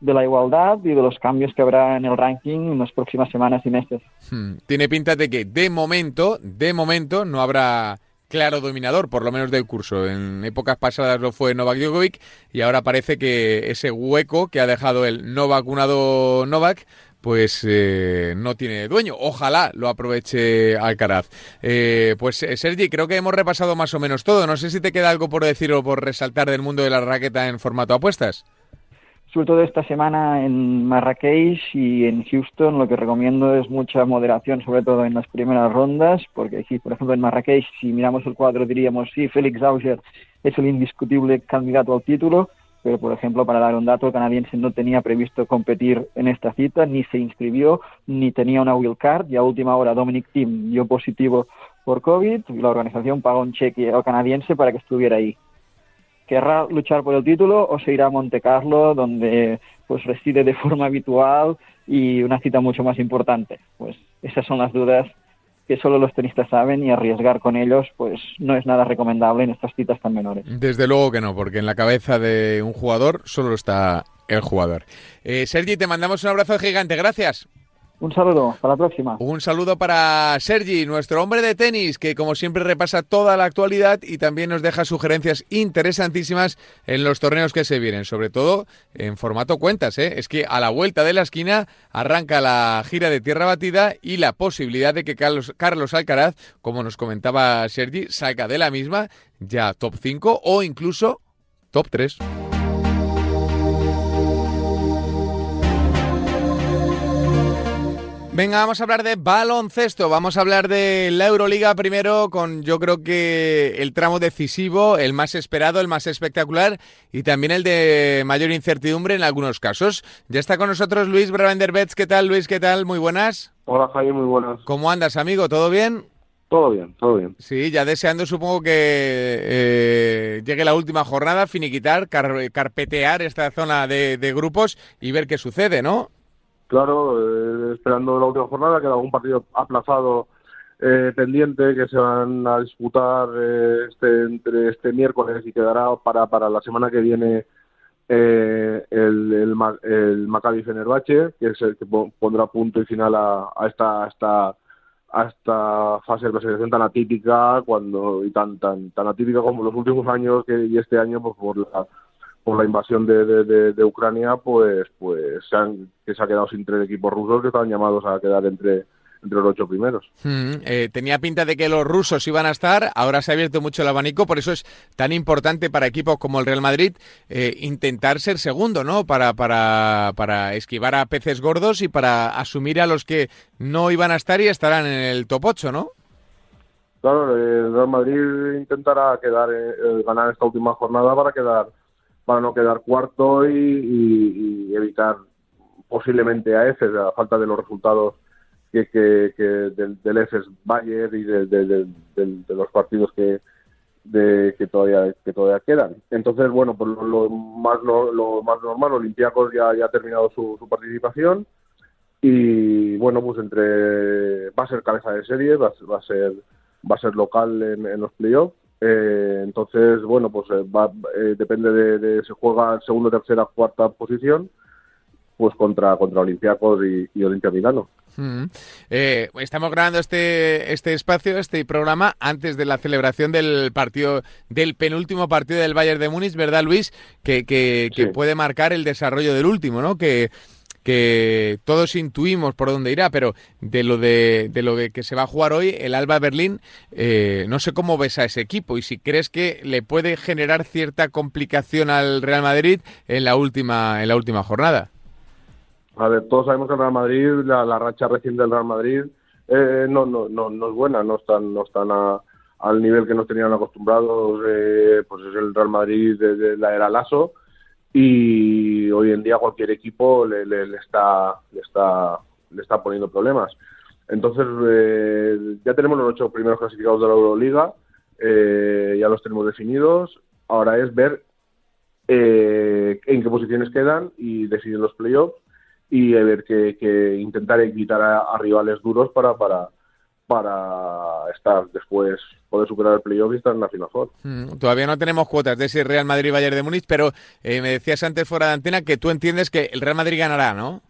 de la igualdad y de los cambios que habrá en el ranking en las próximas semanas y meses.
Hmm. Tiene pinta de que de momento, de momento no habrá claro dominador, por lo menos del curso. En épocas pasadas lo fue Novak Djokovic y ahora parece que ese hueco que ha dejado el no vacunado Novak pues eh, no tiene dueño. Ojalá lo aproveche Alcaraz. Eh, pues eh, Sergi, creo que hemos repasado más o menos todo. No sé si te queda algo por decir o por resaltar del mundo de la raqueta en formato apuestas.
Sobre todo esta semana en Marrakech y en Houston, lo que recomiendo es mucha moderación, sobre todo en las primeras rondas, porque aquí, por ejemplo, en Marrakech, si miramos el cuadro, diríamos sí, Félix Auger es el indiscutible candidato al título, pero por ejemplo, para dar un dato, el canadiense no tenía previsto competir en esta cita, ni se inscribió, ni tenía una wild card, y a última hora Dominic Thiem dio positivo por COVID, y la organización pagó un cheque al canadiense para que estuviera ahí. ¿Querrá luchar por el título o se irá a Monte Carlo, donde pues reside de forma habitual y una cita mucho más importante? Pues esas son las dudas que solo los tenistas saben y arriesgar con ellos pues no es nada recomendable en estas citas tan menores.
Desde luego que no, porque en la cabeza de un jugador solo está el jugador. Eh, Sergi, te mandamos un abrazo gigante, gracias.
Un saludo, hasta la próxima.
Un saludo para Sergi, nuestro hombre de tenis, que como siempre repasa toda la actualidad y también nos deja sugerencias interesantísimas en los torneos que se vienen, sobre todo en formato cuentas. ¿eh? Es que a la vuelta de la esquina arranca la gira de tierra batida y la posibilidad de que Carlos, Carlos Alcaraz, como nos comentaba Sergi, salga de la misma ya top 5 o incluso top 3. Venga, vamos a hablar de baloncesto. Vamos a hablar de la Euroliga primero con yo creo que el tramo decisivo, el más esperado, el más espectacular y también el de mayor incertidumbre en algunos casos. Ya está con nosotros Luis Bravenderbets. ¿Qué tal, Luis? ¿Qué tal? Muy buenas.
Hola, Jaime. Muy buenas.
¿Cómo andas, amigo? ¿Todo bien?
Todo bien, todo bien.
Sí, ya deseando supongo que eh, llegue la última jornada, finiquitar, car carpetear esta zona de, de grupos y ver qué sucede, ¿no?
Claro, eh, esperando la última jornada, queda algún partido aplazado eh, pendiente que se van a disputar eh, este, entre este miércoles y quedará para, para la semana que viene eh, el, el, el Maccabi Fenerbahce, que es el que pondrá punto y final a, a esta, a esta a esta fase de clasificación tan atípica cuando y tan tan tan atípica como los últimos años que, y este año pues por la por la invasión de, de, de, de Ucrania, pues, pues se han, que se ha quedado sin tres equipos rusos que estaban llamados a quedar entre, entre los ocho primeros.
Mm, eh, tenía pinta de que los rusos iban a estar, ahora se ha abierto mucho el abanico, por eso es tan importante para equipos como el Real Madrid eh, intentar ser segundo, ¿no? Para, para, para esquivar a peces gordos y para asumir a los que no iban a estar y estarán en el top 8, ¿no?
Claro, el Real Madrid intentará quedar, eh, ganar esta última jornada para quedar para no quedar cuarto y, y, evitar posiblemente a EFES, a falta de los resultados que, que, del, del EFES Bayern y de, los partidos que que todavía que todavía quedan. Entonces, bueno, pues lo, lo más lo, lo, más normal, Olympiacos ya, ha terminado su, su participación y bueno, pues entre va a ser cabeza de serie, va, va a ser va a ser local en, en los playoffs eh, entonces, bueno, pues eh, va, eh, depende de, de, se juega segunda, tercera, cuarta posición, pues contra contra Olympiacos y, y Olimpia Milano.
Mm. Eh, estamos grabando este este espacio, este programa antes de la celebración del partido del penúltimo partido del Bayern de Múnich, ¿verdad, Luis? Que, que, puede marcar el desarrollo del último, ¿no? Que que todos intuimos por dónde irá, pero de lo de, de lo de que se va a jugar hoy, el Alba Berlín, eh, no sé cómo ves a ese equipo y si crees que le puede generar cierta complicación al Real Madrid en la última, en la última jornada.
A ver, todos sabemos que el Real Madrid, la, racha reciente del Real Madrid eh, no, no, no, no es buena, no están, no están a, al nivel que nos tenían acostumbrados, eh, pues es el Real Madrid de, de la era Lasso y hoy en día cualquier equipo le, le, le está, le, está, le está poniendo problemas. Entonces, eh, ya tenemos los ocho primeros clasificados de la Euroliga, eh, ya los tenemos definidos. Ahora es ver eh, en qué posiciones quedan y decidir los playoffs y ver que, que intentar evitar a, a, rivales duros para, para, para estar después, poder superar el playoff y estar en la final four.
Mm, todavía no tenemos cuotas de ese Real Madrid-Bayern de Múnich, pero eh, me decías antes fuera de antena que tú entiendes que el Real Madrid ganará, ¿no?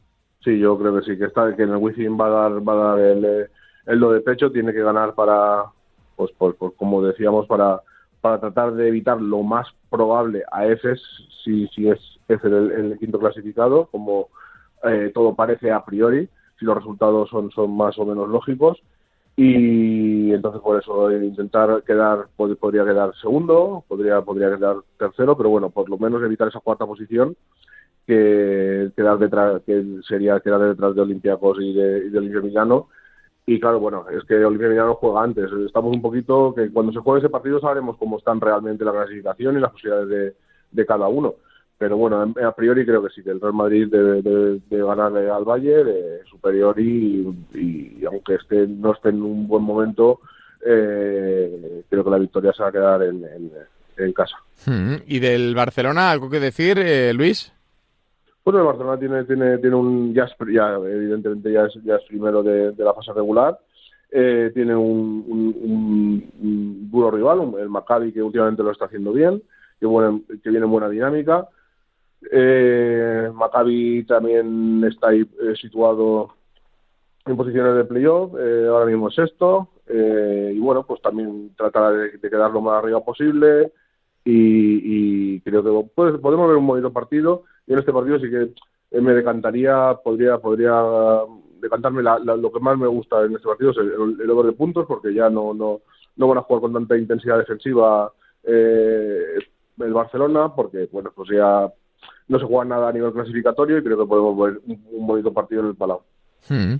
Sí, yo creo que sí, que está que en el Wifi va a dar, va a dar el, eh, el do de pecho, tiene que ganar para, pues, por, por, como decíamos, para, para tratar de evitar lo más probable a EFES, si, si es EFES el, el quinto clasificado, como eh, todo parece a priori, si los resultados son, son más o menos lógicos. Y entonces por eso intentar quedar, podría quedar segundo, podría, podría quedar tercero, pero bueno, por lo menos evitar esa cuarta posición que quedar detrás, que sería quedar detrás de Olympiacos y de, y de Olimpia Milano. Y claro, bueno, es que Olimpia Milano juega antes. Estamos un poquito que cuando se juegue ese partido sabremos cómo están realmente la clasificación y las posibilidades de, de cada uno pero bueno, a priori creo que sí, que el Real Madrid debe, de ganarle al Bayern eh, superior y, y, aunque esté, no esté en un buen momento, eh, creo que la victoria se va a quedar en, en, casa.
Hmm. ¿Y del Barcelona algo que decir, eh, Luis?
Bueno, el Barcelona tiene, tiene, tiene un, ya, ya evidentemente ya es, ya es primero de, la fase regular, eh, tiene un, un, duro rival, el Maccabi que últimamente lo está haciendo bien, que, bueno, que viene en buena dinámica, eh, Maccabi también está ahí eh, situado en posiciones de playoff, eh, ahora mismo es sexto, eh, y bueno, pues también tratar de, quedar lo más arriba posible, y, creo que pues, podemos ver un bonito partido, y en este partido sí que me decantaría, podría, podría decantarme lo que más me gusta en este partido es el, el over de puntos, porque ya no, no, no van a jugar con tanta intensidad defensiva el Barcelona, porque bueno, pues ya no se juega nada a nivel clasificatorio y creo que podemos ver un, bonito partido en el Palau.
Hmm.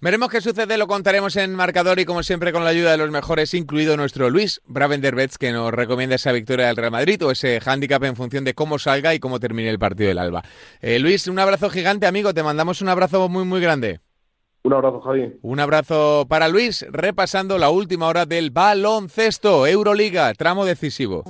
Veremos qué sucede, lo contaremos en marcador y como siempre con la ayuda de los mejores, incluido nuestro Luis Bravenderbets, que nos recomienda esa victoria del Real Madrid o ese hándicap en función de cómo salga y cómo termine el partido del Alba. Eh, Luis, un abrazo gigante, amigo, te mandamos un abrazo muy, muy grande.
Un abrazo, Javi.
Un abrazo para Luis, repasando la última hora del baloncesto, Euroliga, tramo decisivo.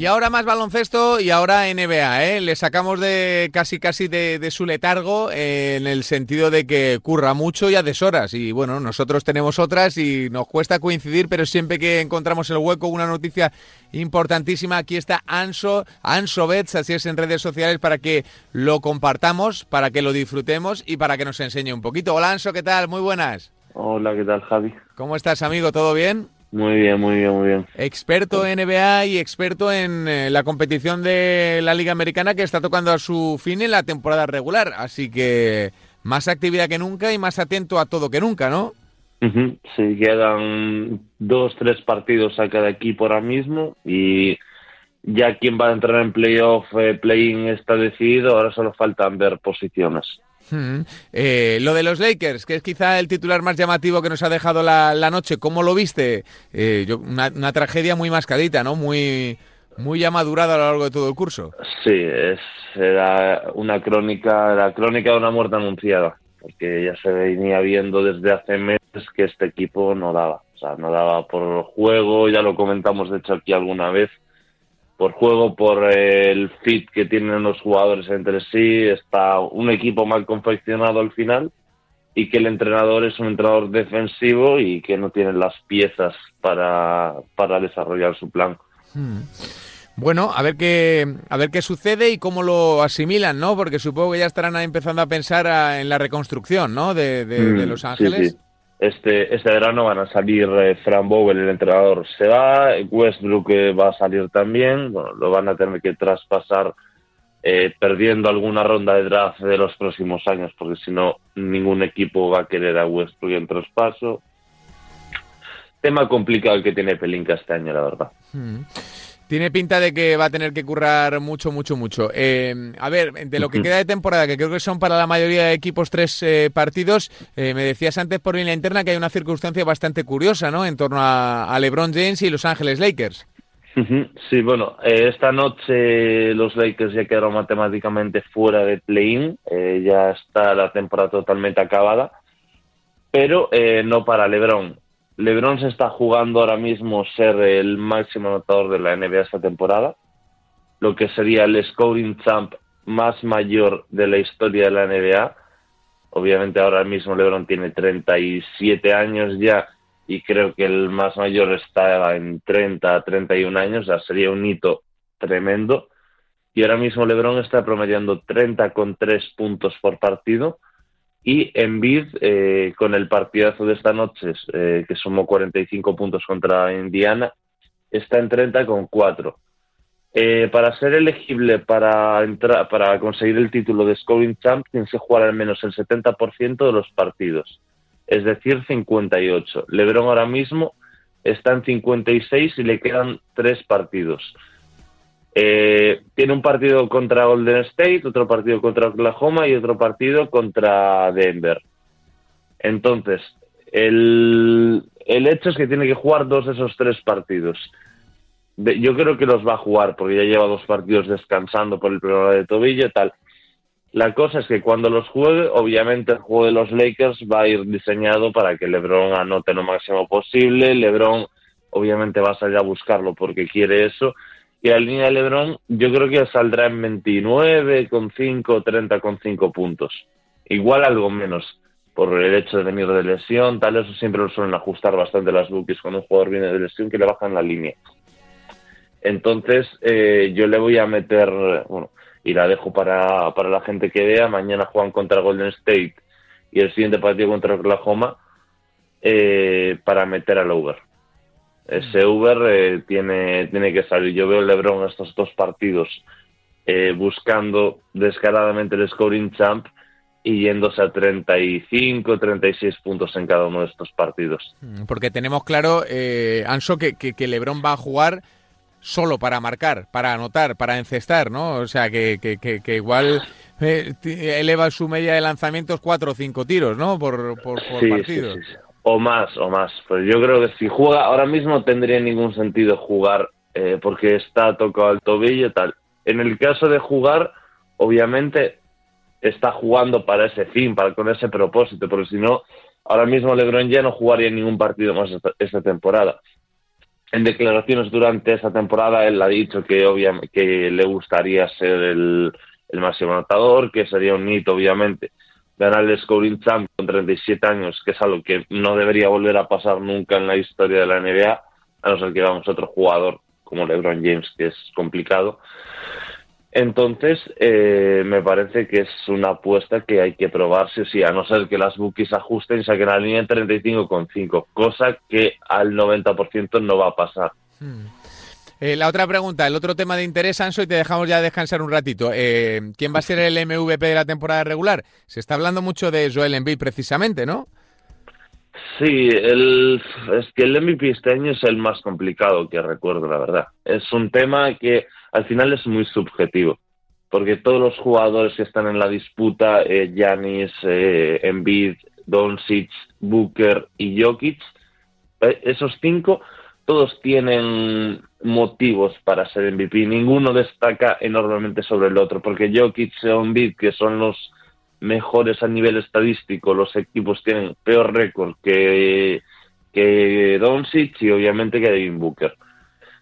Y ahora más baloncesto y ahora NBA, ¿eh? Le sacamos de casi casi de, su letargo eh, en el sentido de que curra mucho y a deshoras. Y bueno, nosotros tenemos otras y nos cuesta coincidir, pero siempre que encontramos el hueco, una noticia importantísima, aquí está Anso, Anso Bets, así es en redes sociales, para que lo compartamos, para que lo disfrutemos y para que nos enseñe un poquito. Hola Anso, ¿qué tal? Muy buenas.
Hola, ¿qué tal Javi?
¿Cómo estás, amigo? ¿Todo bien?
Muy bien, muy bien, muy bien.
Experto en NBA y experto en eh, la competición de la Liga Americana que está tocando a su fin en la temporada regular. Así que más actividad que nunca y más atento a todo que nunca, ¿no?
Sí, quedan dos, tres partidos a cada equipo ahora mismo y ya quien va a entrar en playoff, eh, play-in está decidido, ahora solo faltan ver posiciones.
Eh, lo de los Lakers, que es quizá el titular más llamativo que nos ha dejado la, noche, ¿cómo lo viste? Eh, una, tragedia muy mascadita, ¿no? Muy, muy ya madurada a lo largo de todo el curso.
Sí, es, era una crónica, la crónica de una muerte anunciada, porque ya se venía viendo desde hace meses que este equipo no daba. O sea, no daba por juego, ya lo comentamos de hecho aquí alguna vez por juego, por el fit que tienen los jugadores entre sí, está un equipo mal confeccionado al final y que el entrenador es un entrenador defensivo y que no tiene las piezas para, para desarrollar su plan. Hmm.
Bueno, a ver qué a ver qué sucede y cómo lo asimilan, ¿no? Porque supongo que ya estarán empezando a pensar en la reconstrucción, ¿no? De, de, hmm, Los Ángeles
este, este verano van a salir eh, Fran Bowen, el entrenador, se va, Westbrook eh, va a salir también, lo van a tener que traspasar eh, perdiendo alguna ronda de draft de los próximos años, porque si no, ningún equipo va a querer a Westbrook en traspaso. Tema complicado el que tiene Pelinka este año, la verdad.
Hmm. Tiene pinta de que va a tener que currar mucho, mucho, mucho. Eh, a ver, de lo que queda de temporada, que creo que son para la mayoría de equipos tres eh, partidos, eh, me decías antes por línea interna que hay una circunstancia bastante curiosa, ¿no? En torno a, LeBron James y Los Ángeles Lakers.
Sí, bueno, esta noche los Lakers ya quedaron matemáticamente fuera de play-in, ya está la temporada totalmente acabada, pero no para LeBron. LeBron se está jugando ahora mismo ser el máximo anotador de la NBA esta temporada, lo que sería el scoring champ más mayor de la historia de la NBA. Obviamente ahora mismo LeBron tiene 37 años ya y creo que el más mayor está en 30, 31 años, o sea, sería un hito tremendo. Y ahora mismo LeBron está promediando 30,3 puntos por partido y Embiid, eh, con el partidazo de esta noche, eh, que sumó 45 puntos contra Indiana, está en 30 con 4. Eh, para ser elegible para entrar, para conseguir el título de Scoring Champ, tienes que jugar al menos el 70% de los partidos, es decir, 58. LeBron ahora mismo está en 56 y le quedan tres partidos. Eh, tiene un partido contra Golden State, otro partido contra Oklahoma y otro partido contra Denver. Entonces, el, el hecho es que tiene que jugar dos de esos tres partidos. yo creo que los va a jugar porque ya lleva dos partidos descansando por el problema de tobillo y tal. La cosa es que cuando los juegue, obviamente el juego de los Lakers va a ir diseñado para que LeBron anote lo máximo posible. LeBron obviamente va a salir a buscarlo porque quiere eso. Y la línea de LeBron yo creo que saldrá en 29 con 5, 30 con 5 puntos. Igual algo menos por el hecho de venir de lesión, tal, eso siempre lo suelen ajustar bastante las bookies cuando un jugador viene de lesión que le bajan la línea. Entonces, eh, yo le voy a meter, bueno, y la dejo para, para la gente que vea. Mañana juegan contra Golden State y el siguiente partido contra Oklahoma eh, para meter al over. Ese over eh, tiene, tiene que salir. Yo veo LeBron estos dos partidos eh, buscando descaradamente el scoring champ y yéndose a 35, 36 puntos en cada uno de estos partidos.
Mm, porque tenemos claro, eh, Anso, que, que, que LeBron va a jugar solo para marcar, para anotar, para encestar, ¿no? O sea, que, que, igual eh, eleva su media de lanzamientos cuatro o cinco tiros, ¿no? Por, por, partido. Sí, sí,
o más, o más. Pues yo creo que si juega, ahora mismo tendría ningún sentido jugar eh, porque está tocado al tobillo y tal. En el caso de jugar, obviamente está jugando para ese fin, para con ese propósito, porque si no, ahora mismo LeBron ya no jugaría ningún partido más esta temporada en declaraciones durante esta temporada él ha dicho que obviamente que le gustaría ser el, máximo anotador, que sería un hito obviamente ganar el scoring champ con 37 años, que es algo que no debería volver a pasar nunca en la historia de la NBA, a no ser que vamos otro jugador como LeBron James, que es complicado. Entonces, eh, me parece que es una apuesta que hay que probarse, sí, a no ser que las bookies ajusten y saquen la línea en 35,5, cosa que al 90% no va a pasar. Hmm.
Eh, la otra pregunta, el otro tema de interés, Anso, y te dejamos ya descansar un ratito. Eh, ¿Quién va a ser el MVP de la temporada regular? Se está hablando mucho de Joel Embiid precisamente, ¿no?
Sí, el, es que el MVP este año es el más complicado que recuerdo, la verdad. Es un tema que al final es muy subjetivo, porque todos los jugadores que están en la disputa, eh, Giannis, eh, Embiid, Doncic, Booker y Jokic, eh, esos cinco, todos tienen motivos para ser MVP. Ninguno destaca enormemente sobre el otro, porque Jokic y Embiid, que son los mejores a nivel estadístico, los equipos tienen peor récord que, que Doncic y obviamente que Devin Booker.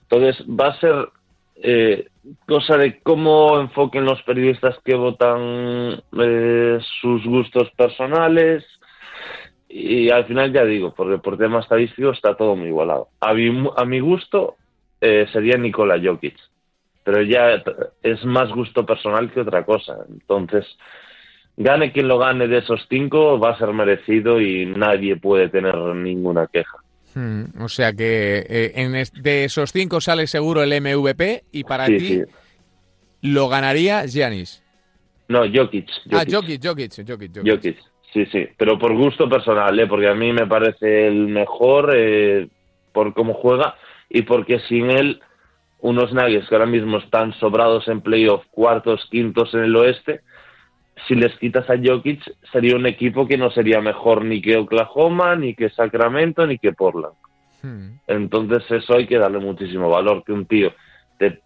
Entonces va a ser eh, cosa de cómo enfoquen los periodistas que votan eh, sus gustos personales y al final ya digo, porque por tema estadístico está todo muy igualado. A mi, a mi gusto eh, sería Nikola Jokic, pero ya es más gusto personal que otra cosa. Entonces, gane quien lo gane de esos cinco, va a ser merecido y nadie puede tener ninguna queja.
Hmm, o sea que eh, en de esos cinco sale seguro el MVP y para ti lo ganaría Giannis.
No, Jokic,
Ah, Jokic, Jokic, Jokic,
Jokic. Sí, sí, pero por gusto personal, ¿eh? porque a mí me parece el mejor eh, por cómo juega y porque sin él unos Nuggets que ahora mismo están sobrados en playoff, cuartos, quintos en el oeste, si les quitas a Jokic, sería un equipo que no sería mejor ni que Oklahoma, ni que Sacramento, ni que Portland. Hmm. Entonces eso hay que darle muchísimo valor, que un tío te,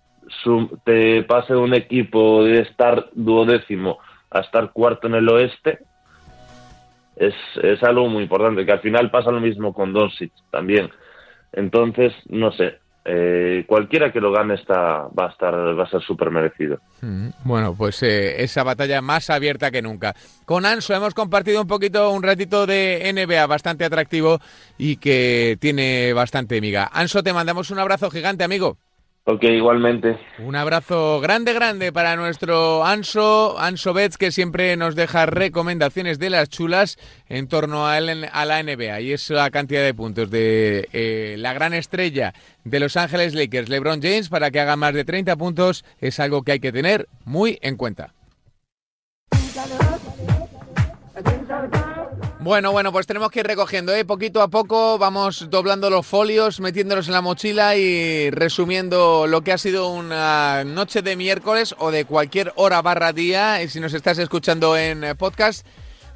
te pase de un equipo de estar duodécimo a estar cuarto en el oeste, es, es algo muy importante, que al final pasa lo mismo con Doncic también. Entonces, no sé, eh, cualquiera que lo gane está, va a estar va a ser súper merecido.
Mm, bueno, pues eh, esa batalla más abierta que nunca. Con Anso hemos compartido un poquito, un ratito de NBA bastante atractivo y que tiene bastante miga. Anso, te mandamos un abrazo gigante, amigo.
Ok, igualmente.
Un abrazo grande, grande para nuestro Anso, Anso Betts, que siempre nos deja recomendaciones de las chulas en torno a, la NBA. Y es la cantidad de puntos de eh, la gran estrella de Los Ángeles Lakers, LeBron James, para que haga más de 30 puntos, es algo que hay que tener muy en cuenta. Bueno, bueno, pues tenemos que ir recogiendo, ¿eh? Poquito a poco vamos doblando los folios, metiéndolos en la mochila y resumiendo lo que ha sido una noche de miércoles o de cualquier hora barra día, y si nos estás escuchando en podcast,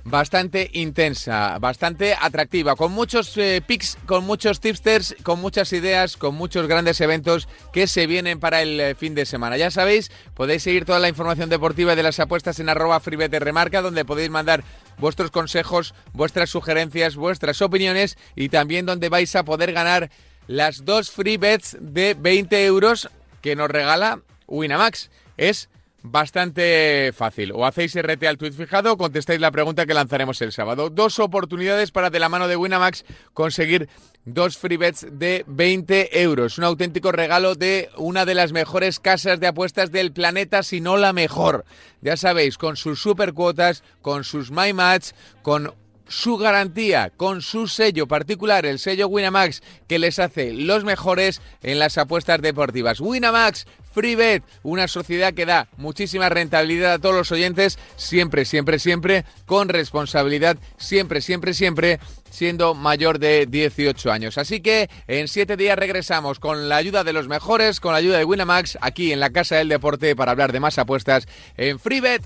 bastante intensa, bastante atractiva, con muchos eh, pics, con muchos tipsters, con muchas ideas, con muchos grandes eventos que se vienen para el eh, fin de semana. Ya sabéis, podéis seguir toda la información deportiva de las apuestas en arroba remarca, donde podéis mandar vuestros consejos, vuestras sugerencias, vuestras opiniones y también donde vais a poder ganar las dos free bets de 20 euros que nos regala Winamax. Es bastante fácil. O hacéis RT al tweet fijado o contestáis la pregunta que lanzaremos el sábado. Dos oportunidades para de la mano de Winamax conseguir dos free bets de 20 euros. Un auténtico regalo de una de las mejores casas de apuestas del planeta, si no la mejor. Ya sabéis, con sus super cuotas, con sus My Match, con su garantía, con su sello particular, el sello Winamax, que les hace los mejores en las apuestas deportivas. Winamax, FreeBet, una sociedad que da muchísima rentabilidad a todos los oyentes, siempre, siempre, siempre, con responsabilidad, siempre, siempre, siempre, siendo mayor de 18 años. Así que en siete días regresamos con la ayuda de los mejores, con la ayuda de Winamax, aquí en la Casa del Deporte para hablar de más apuestas en FreeBet.